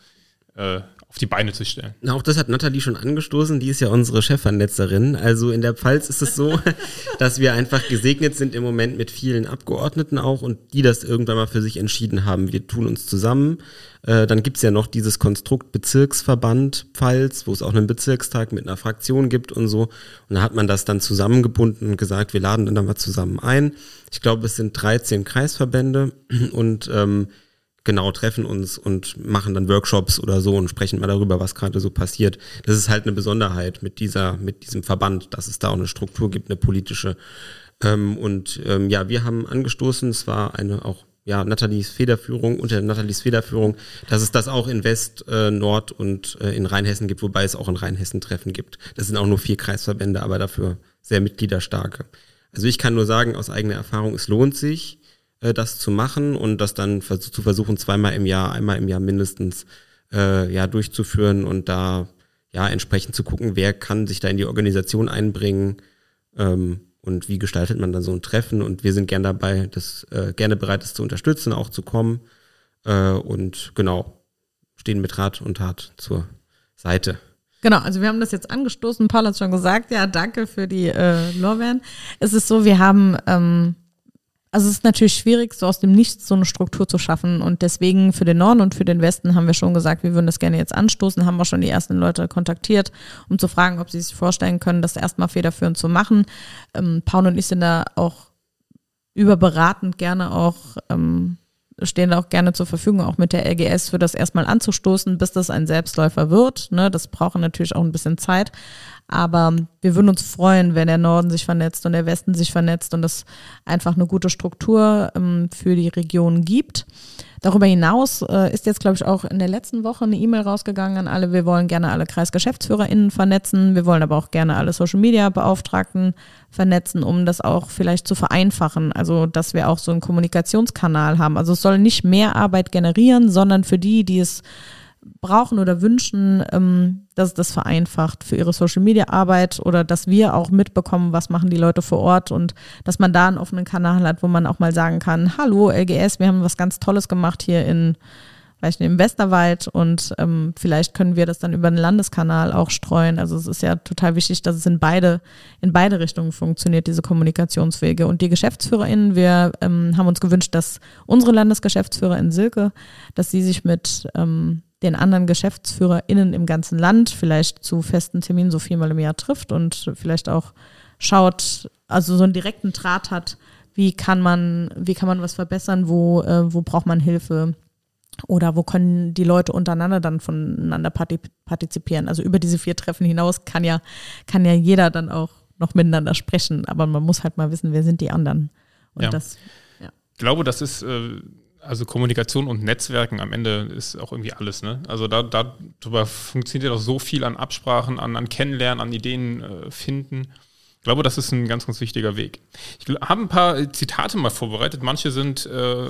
äh, auf die Beine zu stellen. Auch das hat Nathalie schon angestoßen, die ist ja unsere Chefvernetzerin. Also in der Pfalz ist es so, dass wir einfach gesegnet sind im Moment mit vielen Abgeordneten auch und die das irgendwann mal für sich entschieden haben. Wir tun uns zusammen. Äh, dann gibt's ja noch dieses Konstrukt Bezirksverband Pfalz, wo es auch einen Bezirkstag mit einer Fraktion gibt und so. Und da hat man das dann zusammengebunden und gesagt, wir laden dann mal zusammen ein. Ich glaube, es sind 13 Kreisverbände und ähm, genau treffen uns und machen dann Workshops oder so und sprechen mal darüber, was gerade so passiert. Das ist halt eine Besonderheit mit dieser, mit diesem Verband, dass es da auch eine Struktur gibt, eine politische. Ähm, und ähm, ja, wir haben angestoßen, es war eine auch ja, Nathalies Federführung, unter Nathalies Federführung, dass es das auch in West, äh, Nord und äh, in Rheinhessen gibt, wobei es auch in Rheinhessen Treffen gibt. Das sind auch nur vier Kreisverbände, aber dafür sehr mitgliederstarke. Also ich kann nur sagen, aus eigener Erfahrung, es lohnt sich äh, das zu machen und das dann zu versuchen, zweimal im Jahr, einmal im Jahr mindestens äh, ja, durchzuführen und da ja entsprechend zu gucken, wer kann sich da in die Organisation einbringen ähm, und wie gestaltet man dann so ein Treffen. Und wir sind gern dabei, das äh, gerne bereit, das zu unterstützen, auch zu kommen. Äh, und genau, stehen mit Rat und Tat zur Seite. Genau, also wir haben das jetzt angestoßen. Paul hat schon gesagt, ja, danke für die äh, Lorbeeren. Es ist so, wir haben ähm, also es ist natürlich schwierig, so aus dem Nichts so eine Struktur zu schaffen. Und deswegen für den Norden und für den Westen haben wir schon gesagt, wir würden das gerne jetzt anstoßen, haben wir schon die ersten Leute kontaktiert, um zu fragen, ob sie sich vorstellen können, das erstmal federführend zu machen. Ähm, Paul und ich sind da auch überberatend gerne auch, ähm, stehen da auch gerne zur Verfügung, auch mit der LGS für das erstmal anzustoßen, bis das ein Selbstläufer wird. Ne? Das braucht natürlich auch ein bisschen Zeit. Aber wir würden uns freuen, wenn der Norden sich vernetzt und der Westen sich vernetzt und es einfach eine gute Struktur ähm, für die Region gibt. Darüber hinaus äh, ist jetzt, glaube ich, auch in der letzten Woche eine E-Mail rausgegangen an alle. Wir wollen gerne alle KreisgeschäftsführerInnen vernetzen. Wir wollen aber auch gerne alle Social Media Beauftragten vernetzen, um das auch vielleicht zu vereinfachen. Also, dass wir auch so einen Kommunikationskanal haben. Also, es soll nicht mehr Arbeit generieren, sondern für die, die es brauchen oder wünschen, ähm, dass es das vereinfacht für ihre Social Media Arbeit oder dass wir auch mitbekommen, was machen die Leute vor Ort und dass man da einen offenen Kanal hat, wo man auch mal sagen kann, hallo LGS, wir haben was ganz Tolles gemacht hier in vielleicht im Westerwald und ähm, vielleicht können wir das dann über den Landeskanal auch streuen. Also es ist ja total wichtig, dass es in beide, in beide Richtungen funktioniert, diese Kommunikationswege. Und die GeschäftsführerInnen, wir ähm, haben uns gewünscht, dass unsere Landesgeschäftsführerin Silke, dass sie sich mit ähm, den anderen GeschäftsführerInnen im ganzen Land vielleicht zu festen Terminen so viermal im Jahr trifft und vielleicht auch schaut, also so einen direkten Draht hat, wie kann man, wie kann man was verbessern, wo, äh, wo braucht man Hilfe oder wo können die Leute untereinander dann voneinander partizipieren. Also über diese vier Treffen hinaus kann ja, kann ja jeder dann auch noch miteinander sprechen, aber man muss halt mal wissen, wer sind die anderen. Und ja. das, ja. Ich glaube, das ist äh, also Kommunikation und Netzwerken am Ende ist auch irgendwie alles. Ne? Also da, darüber funktioniert auch so viel an Absprachen, an, an Kennenlernen, an Ideen äh, finden. Ich glaube, das ist ein ganz, ganz wichtiger Weg. Ich habe ein paar Zitate mal vorbereitet. Manche sind, äh,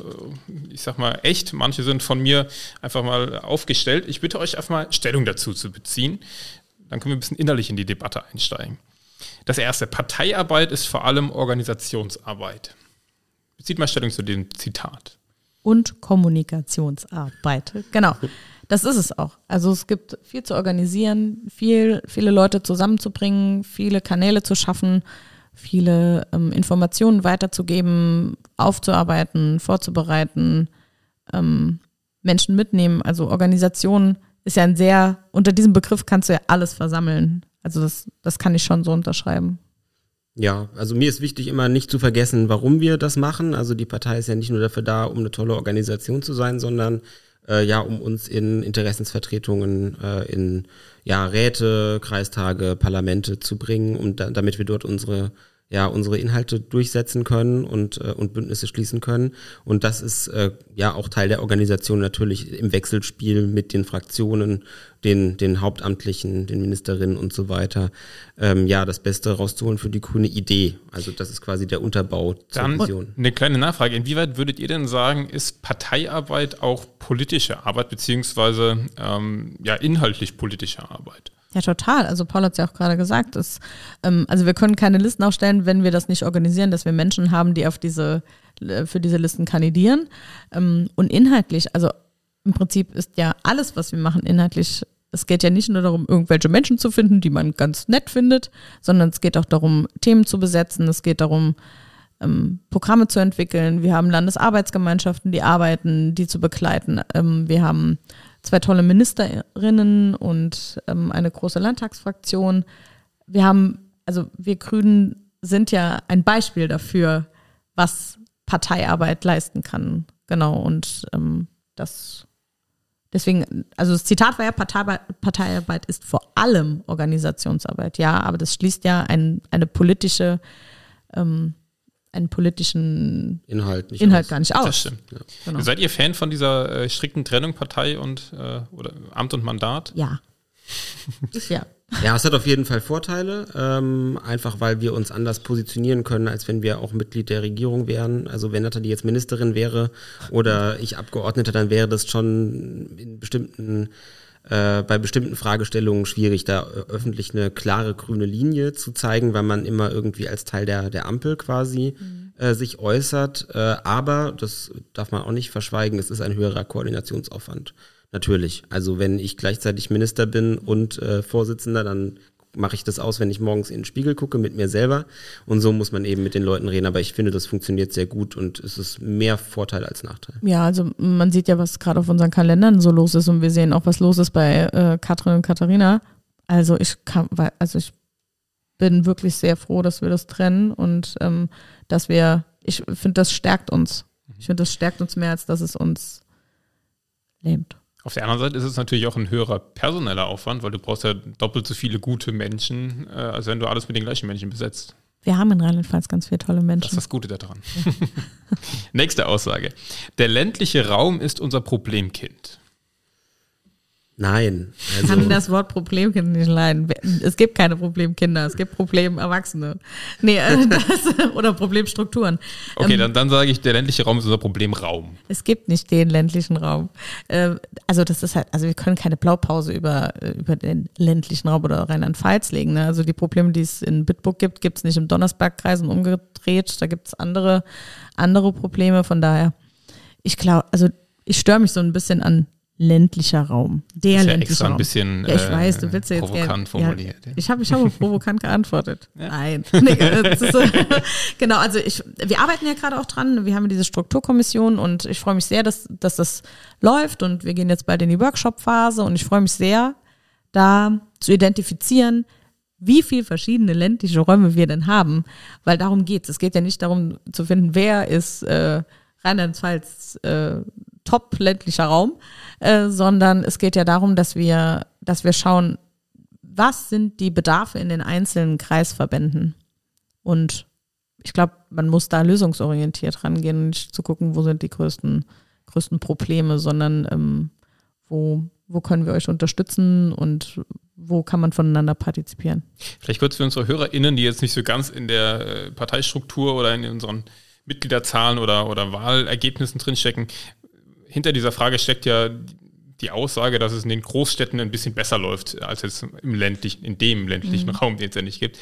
ich sag mal, echt, manche sind von mir einfach mal aufgestellt. Ich bitte euch einfach mal Stellung dazu zu beziehen. Dann können wir ein bisschen innerlich in die Debatte einsteigen. Das erste, Parteiarbeit ist vor allem Organisationsarbeit. Bezieht mal Stellung zu dem Zitat. Und Kommunikationsarbeit. Genau. Das ist es auch. Also es gibt viel zu organisieren, viel, viele Leute zusammenzubringen, viele Kanäle zu schaffen, viele ähm, Informationen weiterzugeben, aufzuarbeiten, vorzubereiten, ähm, Menschen mitnehmen. Also Organisation ist ja ein sehr, unter diesem Begriff kannst du ja alles versammeln. Also das, das kann ich schon so unterschreiben. Ja, also mir ist wichtig, immer nicht zu vergessen, warum wir das machen. Also die Partei ist ja nicht nur dafür da, um eine tolle Organisation zu sein, sondern äh, ja, um uns in Interessensvertretungen, äh, in ja, Räte, Kreistage, Parlamente zu bringen und da, damit wir dort unsere ja unsere Inhalte durchsetzen können und äh, und Bündnisse schließen können und das ist äh, ja auch Teil der Organisation natürlich im Wechselspiel mit den Fraktionen, den den Hauptamtlichen, den Ministerinnen und so weiter. Ähm, ja, das Beste rauszuholen für die grüne Idee. Also das ist quasi der Unterbau zur Dann Vision. Eine kleine Nachfrage: Inwieweit würdet ihr denn sagen, ist Parteiarbeit auch politische Arbeit beziehungsweise ähm, ja inhaltlich politische Arbeit? Ja, total. Also Paul hat es ja auch gerade gesagt. Dass, ähm, also wir können keine Listen aufstellen, wenn wir das nicht organisieren, dass wir Menschen haben, die auf diese, äh, für diese Listen kandidieren. Ähm, und inhaltlich, also im Prinzip ist ja alles, was wir machen, inhaltlich es geht ja nicht nur darum, irgendwelche Menschen zu finden, die man ganz nett findet, sondern es geht auch darum, Themen zu besetzen. Es geht darum, ähm, Programme zu entwickeln. Wir haben Landesarbeitsgemeinschaften, die arbeiten, die zu begleiten. Ähm, wir haben zwei tolle Ministerinnen und ähm, eine große Landtagsfraktion. Wir haben, also wir Grünen sind ja ein Beispiel dafür, was Parteiarbeit leisten kann. Genau, und ähm, das deswegen, also das Zitat war ja, Parteiarbeit, ist vor allem Organisationsarbeit, ja, aber das schließt ja ein, eine politische ähm, einen politischen Inhalt, nicht Inhalt gar nicht aus. Das stimmt. Ja. Genau. Seid ihr Fan von dieser äh, strikten Trennung Partei und äh, oder Amt und Mandat? Ja. ja. Ja, es hat auf jeden Fall Vorteile, ähm, einfach weil wir uns anders positionieren können, als wenn wir auch Mitglied der Regierung wären. Also wenn Nathalie jetzt Ministerin wäre oder ich Abgeordneter, dann wäre das schon in bestimmten äh, bei bestimmten Fragestellungen schwierig, da äh, öffentlich eine klare grüne Linie zu zeigen, weil man immer irgendwie als Teil der, der Ampel quasi mhm. äh, sich äußert. Äh, aber, das darf man auch nicht verschweigen, es ist ein höherer Koordinationsaufwand. Natürlich. Also wenn ich gleichzeitig Minister bin und äh, Vorsitzender, dann mache ich das aus, wenn ich morgens in den Spiegel gucke mit mir selber. Und so muss man eben mit den Leuten reden. Aber ich finde, das funktioniert sehr gut und es ist mehr Vorteil als Nachteil. Ja, also man sieht ja, was gerade auf unseren Kalendern so los ist und wir sehen auch, was los ist bei äh, Katrin und Katharina. Also ich kann, also ich bin wirklich sehr froh, dass wir das trennen und ähm, dass wir, ich finde, das stärkt uns. Ich finde, das stärkt uns mehr, als dass es uns lähmt. Auf der anderen Seite ist es natürlich auch ein höherer personeller Aufwand, weil du brauchst ja doppelt so viele gute Menschen, äh, als wenn du alles mit den gleichen Menschen besetzt. Wir haben in Rheinland-Pfalz ganz viele tolle Menschen. Das ist das Gute daran. Ja. Nächste Aussage. Der ländliche Raum ist unser Problemkind. Nein. Also ich kann das Wort Problemkind nicht leiden. Es gibt keine Problemkinder, es gibt Problemerwachsene. Nee, äh, das, oder Problemstrukturen. Okay, ähm, dann, dann sage ich, der ländliche Raum ist unser Problemraum. Es gibt nicht den ländlichen Raum. Äh, also das ist halt, also wir können keine Blaupause über, über den ländlichen Raum oder Rheinland-Pfalz legen. Ne? Also die Probleme, die es in Bitburg gibt, gibt es nicht im Donnersbergkreis und umgedreht. Da gibt es andere, andere Probleme. Von daher, ich glaube, also ich störe mich so ein bisschen an ländlicher Raum. Der ist ja ländliche extra ein Raum. bisschen ja, ich äh, weiß, du willst ja jetzt provokant gerne. formuliert. Ja, ich habe ich hab provokant geantwortet. Nein. Nee, das ist, genau, also ich, wir arbeiten ja gerade auch dran. Wir haben diese Strukturkommission und ich freue mich sehr, dass, dass das läuft und wir gehen jetzt bald in die Workshop-Phase und ich freue mich sehr, da zu identifizieren, wie viel verschiedene ländliche Räume wir denn haben, weil darum geht es. Es geht ja nicht darum zu finden, wer ist äh, Rheinland-Pfalz äh, top ländlicher Raum, äh, sondern es geht ja darum, dass wir, dass wir schauen, was sind die Bedarfe in den einzelnen Kreisverbänden. Und ich glaube, man muss da lösungsorientiert rangehen und nicht zu gucken, wo sind die größten, größten Probleme, sondern ähm, wo, wo können wir euch unterstützen und wo kann man voneinander partizipieren. Vielleicht kurz für unsere HörerInnen, die jetzt nicht so ganz in der äh, Parteistruktur oder in unseren Mitgliederzahlen oder, oder Wahlergebnissen drinstecken. Hinter dieser Frage steckt ja die Aussage, dass es in den Großstädten ein bisschen besser läuft als jetzt im ländlichen, in dem ländlichen mhm. Raum, den es ja nicht gibt.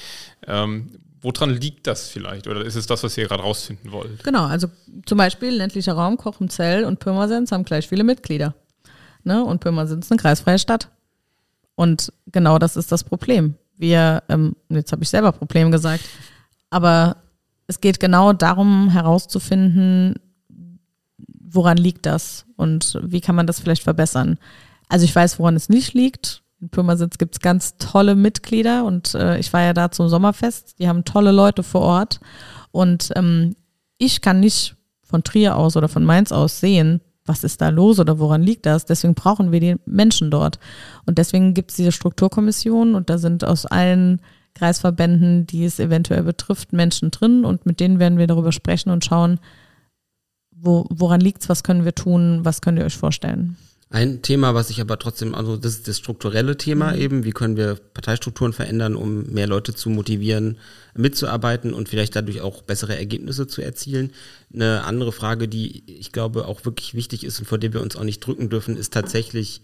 Ähm, woran liegt das vielleicht? Oder ist es das, was ihr gerade rausfinden wollt? Genau, also zum Beispiel ländlicher Raum, Kochenzell und Pirmasens haben gleich viele Mitglieder. Ne? Und Pirmasens ist eine kreisfreie Stadt. Und genau das ist das Problem. Wir, ähm, jetzt habe ich selber Problem gesagt, aber es geht genau darum herauszufinden, woran liegt das und wie kann man das vielleicht verbessern. Also ich weiß, woran es nicht liegt. In Pirmasitz gibt es ganz tolle Mitglieder und äh, ich war ja da zum Sommerfest. Die haben tolle Leute vor Ort und ähm, ich kann nicht von Trier aus oder von Mainz aus sehen, was ist da los oder woran liegt das? Deswegen brauchen wir die Menschen dort. Und deswegen gibt es diese Strukturkommission und da sind aus allen Kreisverbänden, die es eventuell betrifft, Menschen drin und mit denen werden wir darüber sprechen und schauen, wo, woran liegt's, was können wir tun, was könnt ihr euch vorstellen. Ein Thema, was ich aber trotzdem, also das ist das strukturelle Thema mhm. eben, wie können wir Parteistrukturen verändern, um mehr Leute zu motivieren, mitzuarbeiten und vielleicht dadurch auch bessere Ergebnisse zu erzielen. Eine andere Frage, die ich glaube auch wirklich wichtig ist und vor der wir uns auch nicht drücken dürfen, ist tatsächlich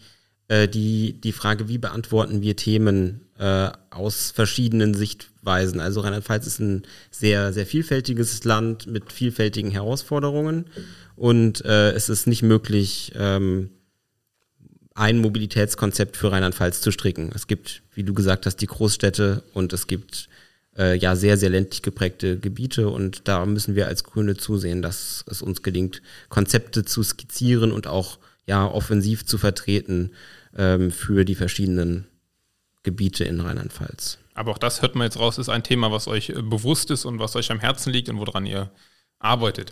äh, die, die Frage, wie beantworten wir Themen äh, aus verschiedenen Sichtweisen. Also Rheinland-Pfalz ist ein sehr, sehr vielfältiges Land mit vielfältigen Herausforderungen und äh, es ist nicht möglich, ähm, ein Mobilitätskonzept für Rheinland-Pfalz zu stricken. Es gibt, wie du gesagt hast, die Großstädte und es gibt äh, ja sehr, sehr ländlich geprägte Gebiete und da müssen wir als Grüne zusehen, dass es uns gelingt, Konzepte zu skizzieren und auch ja offensiv zu vertreten ähm, für die verschiedenen Gebiete in Rheinland-Pfalz. Aber auch das hört man jetzt raus, ist ein Thema, was euch äh, bewusst ist und was euch am Herzen liegt und woran ihr arbeitet.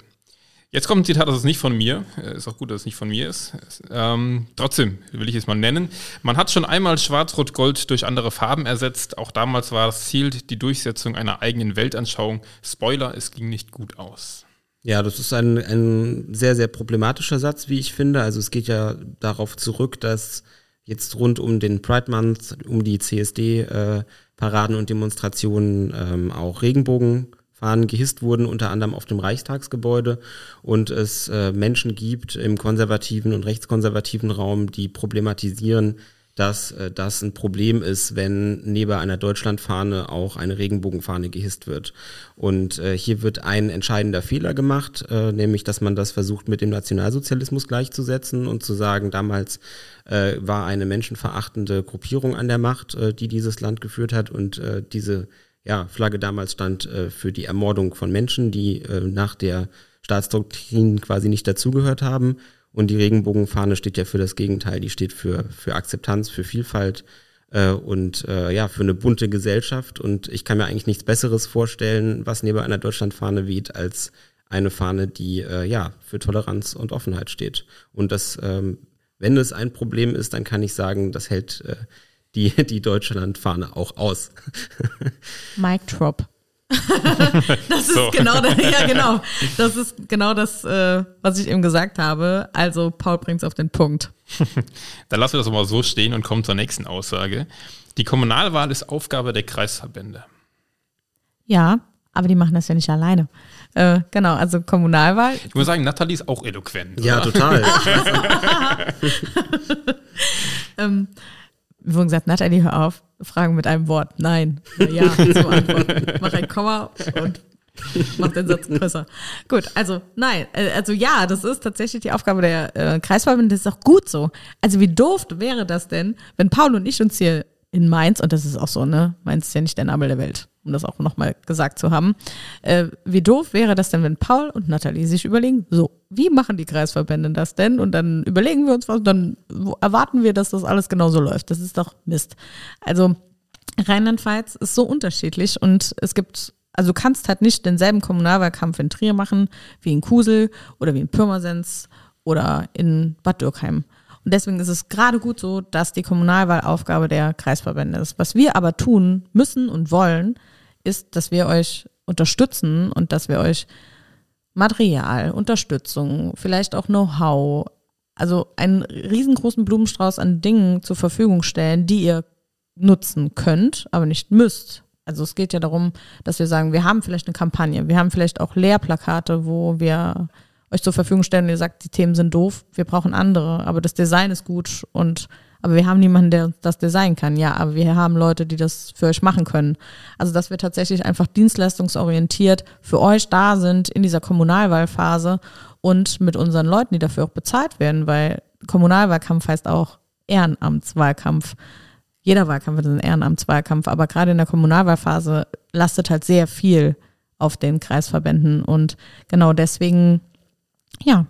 Jetzt kommt ein Zitat, das ist nicht von mir. Äh, ist auch gut, dass es nicht von mir ist. Ähm, trotzdem will ich es mal nennen. Man hat schon einmal Schwarz-Rot-Gold durch andere Farben ersetzt. Auch damals war das Ziel die Durchsetzung einer eigenen Weltanschauung. Spoiler, es ging nicht gut aus. Ja, das ist ein, ein sehr, sehr problematischer Satz, wie ich finde. Also es geht ja darauf zurück, dass jetzt rund um den Pride Month, um die CSD-Paraden äh, und Demonstrationen ähm, auch Regenbogenfahnen gehisst wurden, unter anderem auf dem Reichstagsgebäude und es äh, Menschen gibt im konservativen und rechtskonservativen Raum, die problematisieren, dass äh, das ein Problem ist, wenn neben einer Deutschlandfahne auch eine Regenbogenfahne gehisst wird. Und äh, hier wird ein entscheidender Fehler gemacht, äh, nämlich dass man das versucht mit dem Nationalsozialismus gleichzusetzen und zu sagen, damals äh, war eine menschenverachtende Gruppierung an der Macht, äh, die dieses Land geführt hat und äh, diese ja, Flagge damals stand äh, für die Ermordung von Menschen, die äh, nach der Staatsdoktrin quasi nicht dazugehört haben. Und die Regenbogenfahne steht ja für das Gegenteil. Die steht für, für Akzeptanz, für Vielfalt äh, und äh, ja, für eine bunte Gesellschaft. Und ich kann mir eigentlich nichts Besseres vorstellen, was neben einer Deutschlandfahne weht, als eine Fahne, die äh, ja für Toleranz und Offenheit steht. Und das, ähm, wenn es ein Problem ist, dann kann ich sagen, das hält äh, die, die Deutschlandfahne auch aus. Mic drop. Das ist so. genau das, ja genau. Das ist genau das, äh, was ich eben gesagt habe. Also Paul bringt es auf den Punkt. Dann lassen wir das mal so stehen und kommen zur nächsten Aussage. Die Kommunalwahl ist Aufgabe der Kreisverbände. Ja, aber die machen das ja nicht alleine. Äh, genau, also Kommunalwahl. Ich muss sagen, Nathalie ist auch eloquent. Ja, oder? total. ähm, wie vorhin gesagt, Nathalie, hör auf. Fragen mit einem Wort. Nein. Ja, zum Antworten. Mach ein Komma und Macht den Satz größer. Gut, also nein, äh, also ja, das ist tatsächlich die Aufgabe der äh, Kreisverbände. Das ist auch gut so. Also wie doof wäre das denn, wenn Paul und ich uns hier in Mainz, und das ist auch so, ne? Mainz ist ja nicht der Nabel der Welt, um das auch nochmal gesagt zu haben. Äh, wie doof wäre das denn, wenn Paul und Nathalie sich überlegen, so, wie machen die Kreisverbände das denn? Und dann überlegen wir uns was, dann erwarten wir, dass das alles genauso läuft. Das ist doch Mist. Also Rheinland-Pfalz ist so unterschiedlich und es gibt also du kannst halt nicht denselben Kommunalwahlkampf in Trier machen wie in Kusel oder wie in Pirmasens oder in Bad Dürkheim. Und deswegen ist es gerade gut so, dass die Kommunalwahlaufgabe der Kreisverbände ist. Was wir aber tun müssen und wollen, ist, dass wir euch unterstützen und dass wir euch Material, Unterstützung, vielleicht auch Know-how, also einen riesengroßen Blumenstrauß an Dingen zur Verfügung stellen, die ihr nutzen könnt, aber nicht müsst. Also es geht ja darum, dass wir sagen, wir haben vielleicht eine Kampagne, wir haben vielleicht auch Lehrplakate, wo wir euch zur Verfügung stellen und ihr sagt, die Themen sind doof, wir brauchen andere, aber das Design ist gut und aber wir haben niemanden, der das Design kann. Ja, aber wir haben Leute, die das für euch machen können. Also, dass wir tatsächlich einfach dienstleistungsorientiert für euch da sind in dieser Kommunalwahlphase und mit unseren Leuten, die dafür auch bezahlt werden, weil Kommunalwahlkampf heißt auch Ehrenamtswahlkampf. Jeder Wahlkampf ist ein Ehrenamtswahlkampf, aber gerade in der Kommunalwahlphase lastet halt sehr viel auf den Kreisverbänden und genau deswegen ja,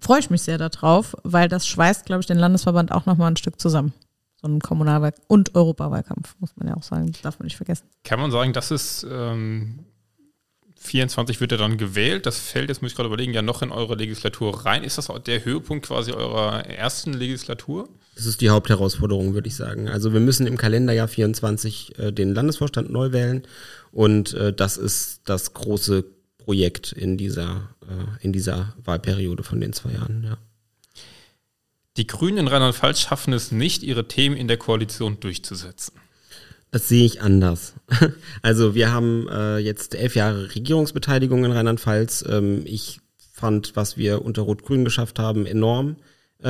freue ich mich sehr darauf, weil das schweißt, glaube ich, den Landesverband auch nochmal ein Stück zusammen. So ein Kommunalwahlkampf und Europawahlkampf, muss man ja auch sagen. Das darf man nicht vergessen. Kann man sagen, das ist ähm, 24 wird er dann gewählt. Das fällt, jetzt muss ich gerade überlegen, ja noch in eure Legislatur rein. Ist das auch der Höhepunkt quasi eurer ersten Legislatur? Das ist die Hauptherausforderung, würde ich sagen. Also wir müssen im Kalenderjahr 24 äh, den Landesvorstand neu wählen und äh, das ist das große Projekt in dieser, äh, in dieser Wahlperiode von den zwei Jahren, ja. Die Grünen in Rheinland-Pfalz schaffen es nicht, ihre Themen in der Koalition durchzusetzen. Das sehe ich anders. Also wir haben äh, jetzt elf Jahre Regierungsbeteiligung in Rheinland-Pfalz. Ähm, ich fand, was wir unter Rot-Grün geschafft haben, enorm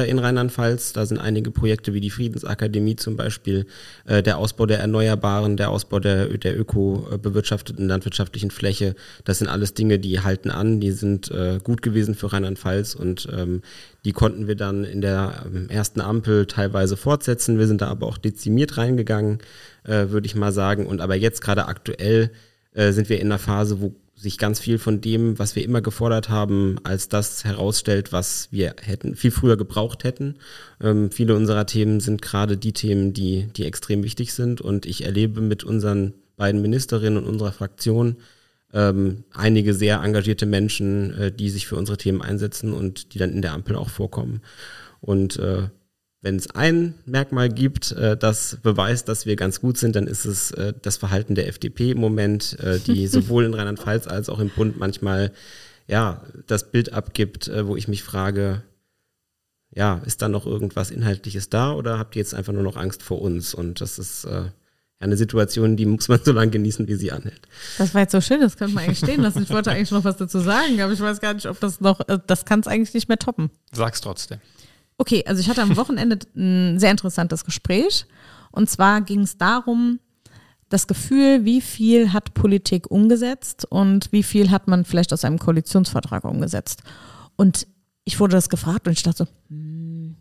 in Rheinland-Pfalz. Da sind einige Projekte wie die Friedensakademie zum Beispiel, äh, der Ausbau der Erneuerbaren, der Ausbau der, der öko-bewirtschafteten landwirtschaftlichen Fläche. Das sind alles Dinge, die halten an, die sind äh, gut gewesen für Rheinland-Pfalz und ähm, die konnten wir dann in der ähm, ersten Ampel teilweise fortsetzen. Wir sind da aber auch dezimiert reingegangen, äh, würde ich mal sagen. Und aber jetzt gerade aktuell äh, sind wir in einer Phase, wo sich ganz viel von dem, was wir immer gefordert haben, als das herausstellt, was wir hätten, viel früher gebraucht hätten. Ähm, viele unserer Themen sind gerade die Themen, die, die extrem wichtig sind. Und ich erlebe mit unseren beiden Ministerinnen und unserer Fraktion ähm, einige sehr engagierte Menschen, äh, die sich für unsere Themen einsetzen und die dann in der Ampel auch vorkommen. Und äh, wenn es ein Merkmal gibt, äh, das beweist, dass wir ganz gut sind, dann ist es äh, das Verhalten der FDP im Moment, äh, die sowohl in Rheinland-Pfalz als auch im Bund manchmal ja das Bild abgibt, äh, wo ich mich frage, ja, ist da noch irgendwas Inhaltliches da oder habt ihr jetzt einfach nur noch Angst vor uns? Und das ist äh, eine Situation, die muss man so lange genießen, wie sie anhält. Das war jetzt so schön, das könnte man eigentlich stehen lassen. Ich wollte eigentlich noch was dazu sagen, aber ich weiß gar nicht, ob das noch, das kann es eigentlich nicht mehr toppen. Sag's trotzdem. Okay, also ich hatte am Wochenende ein sehr interessantes Gespräch. Und zwar ging es darum, das Gefühl, wie viel hat Politik umgesetzt und wie viel hat man vielleicht aus einem Koalitionsvertrag umgesetzt. Und ich wurde das gefragt und ich dachte, hm,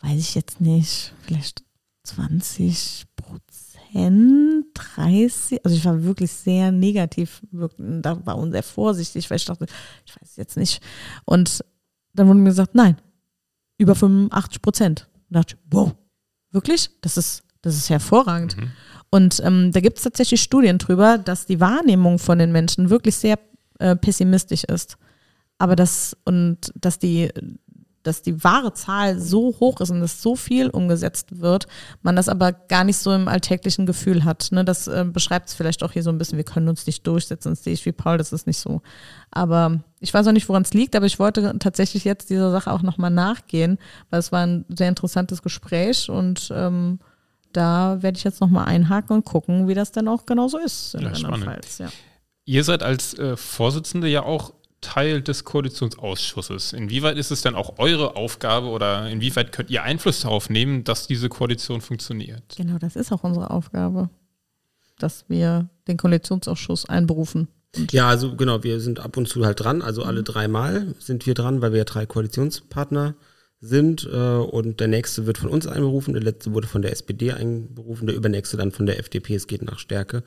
weiß ich jetzt nicht, vielleicht 20 Prozent, 30. Also ich war wirklich sehr negativ, da war und sehr vorsichtig, weil ich dachte, ich weiß jetzt nicht. Und dann wurde mir gesagt, nein, über 85 Prozent. Und dachte, wow, wirklich? Das ist, das ist hervorragend. Mhm. Und ähm, da gibt es tatsächlich Studien drüber, dass die Wahrnehmung von den Menschen wirklich sehr äh, pessimistisch ist. Aber das und dass die dass die wahre Zahl so hoch ist und dass so viel umgesetzt wird, man das aber gar nicht so im alltäglichen Gefühl hat. Ne? Das äh, beschreibt es vielleicht auch hier so ein bisschen, wir können uns nicht durchsetzen, das sehe ich wie Paul, das ist nicht so. Aber ich weiß auch nicht, woran es liegt, aber ich wollte tatsächlich jetzt dieser Sache auch nochmal nachgehen, weil es war ein sehr interessantes Gespräch und ähm, da werde ich jetzt nochmal einhaken und gucken, wie das denn auch genau so ist. In ja, spannend. Ja. Ihr seid als äh, Vorsitzende ja auch Teil des Koalitionsausschusses. Inwieweit ist es denn auch eure Aufgabe oder inwieweit könnt ihr Einfluss darauf nehmen, dass diese Koalition funktioniert? Genau, das ist auch unsere Aufgabe, dass wir den Koalitionsausschuss einberufen. Ja, also genau, wir sind ab und zu halt dran. Also alle dreimal sind wir dran, weil wir ja drei Koalitionspartner sind. Äh, und der nächste wird von uns einberufen, der letzte wurde von der SPD einberufen, der übernächste dann von der FDP. Es geht nach Stärke.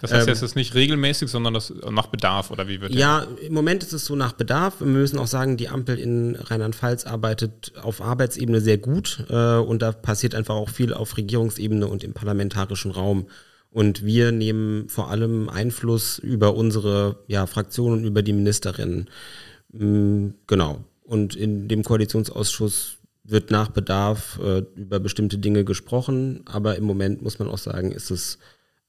Das heißt, ähm, es ist nicht regelmäßig, sondern das nach Bedarf oder wie wird Ja, im Moment ist es so nach Bedarf. Wir müssen auch sagen, die Ampel in Rheinland-Pfalz arbeitet auf Arbeitsebene sehr gut äh, und da passiert einfach auch viel auf Regierungsebene und im parlamentarischen Raum. Und wir nehmen vor allem Einfluss über unsere ja, Fraktion und über die Ministerinnen. Mm, genau. Und in dem Koalitionsausschuss wird nach Bedarf äh, über bestimmte Dinge gesprochen. Aber im Moment muss man auch sagen, ist es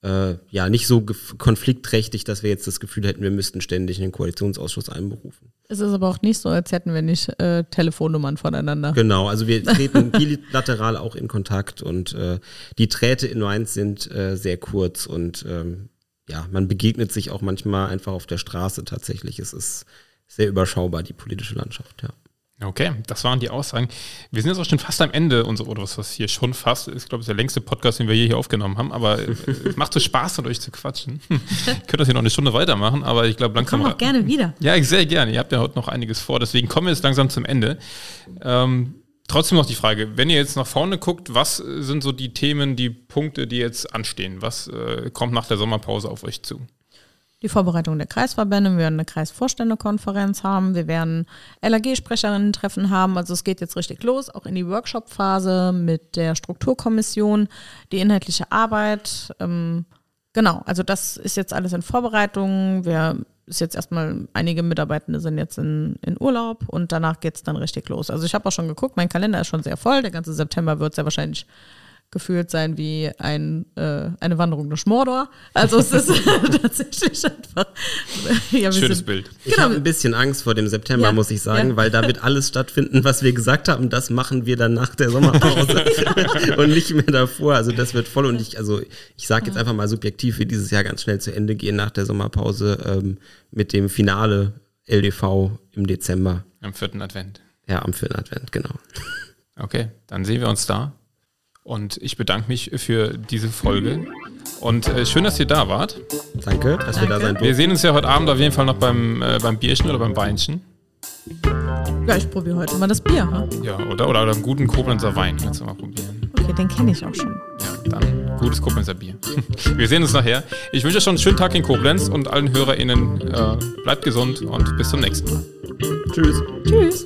äh, ja nicht so konfliktträchtig, dass wir jetzt das Gefühl hätten, wir müssten ständig einen Koalitionsausschuss einberufen. Es ist aber auch nicht so, als hätten wir nicht äh, Telefonnummern voneinander. Genau, also wir treten bilateral auch in Kontakt und äh, die Träte in Mainz sind äh, sehr kurz und ähm, ja, man begegnet sich auch manchmal einfach auf der Straße tatsächlich. Es ist sehr überschaubar, die politische Landschaft, ja. Okay, das waren die Aussagen. Wir sind jetzt auch schon fast am Ende unseres, oder was was hier schon fast ist, glaube ich, der längste Podcast, den wir je hier aufgenommen haben. Aber es macht so Spaß, mit euch zu quatschen. ich könnte das hier noch eine Stunde weitermachen, aber ich glaube langsam. Komm auch gerne wieder. Ja, sehr gerne. Ihr habt ja heute noch einiges vor, deswegen kommen wir jetzt langsam zum Ende. Ähm, trotzdem noch die Frage, wenn ihr jetzt nach vorne guckt, was sind so die Themen, die Punkte, die jetzt anstehen? Was äh, kommt nach der Sommerpause auf euch zu? Die Vorbereitung der Kreisverbände. Wir werden eine Kreisvorständekonferenz haben. Wir werden LAG-Sprecherinnen-Treffen haben. Also es geht jetzt richtig los, auch in die Workshop-Phase mit der Strukturkommission, die inhaltliche Arbeit. Ähm, genau, also das ist jetzt alles in Vorbereitung. Wir ist jetzt erstmal, einige Mitarbeitende sind jetzt in, in Urlaub und danach geht es dann richtig los. Also ich habe auch schon geguckt, mein Kalender ist schon sehr voll. Der ganze September wird sehr wahrscheinlich gefühlt sein wie ein, äh, eine Wanderung durch Mordor. Also es ist tatsächlich einfach. Ja, Schönes sind, Bild. Ich genau. habe ein bisschen Angst vor dem September, ja, muss ich sagen, ja. weil da wird alles stattfinden, was wir gesagt haben. Das machen wir dann nach der Sommerpause und nicht mehr davor. Also das wird voll und ich, also ich sage jetzt einfach mal subjektiv, wie dieses Jahr ganz schnell zu Ende gehen nach der Sommerpause ähm, mit dem Finale LDV im Dezember. Am vierten Advent. Ja, am vierten Advent, genau. Okay, dann sehen wir uns da. Und ich bedanke mich für diese Folge. Und äh, schön, dass ihr da wart. Danke, dass Danke. wir da sein durften. Wir sehen uns ja heute Abend auf jeden Fall noch beim, äh, beim Bierchen oder beim Weinchen. Ja, ich probiere heute mal das Bier. Ha? Ja, oder, oder, oder einen guten Koblenzer Wein. Kannst du mal probieren. Okay, den kenne ich auch schon. Ja, dann gutes Koblenzer Bier. Wir sehen uns nachher. Ich wünsche euch schon einen schönen Tag in Koblenz und allen HörerInnen äh, bleibt gesund und bis zum nächsten Mal. Tschüss. Tschüss.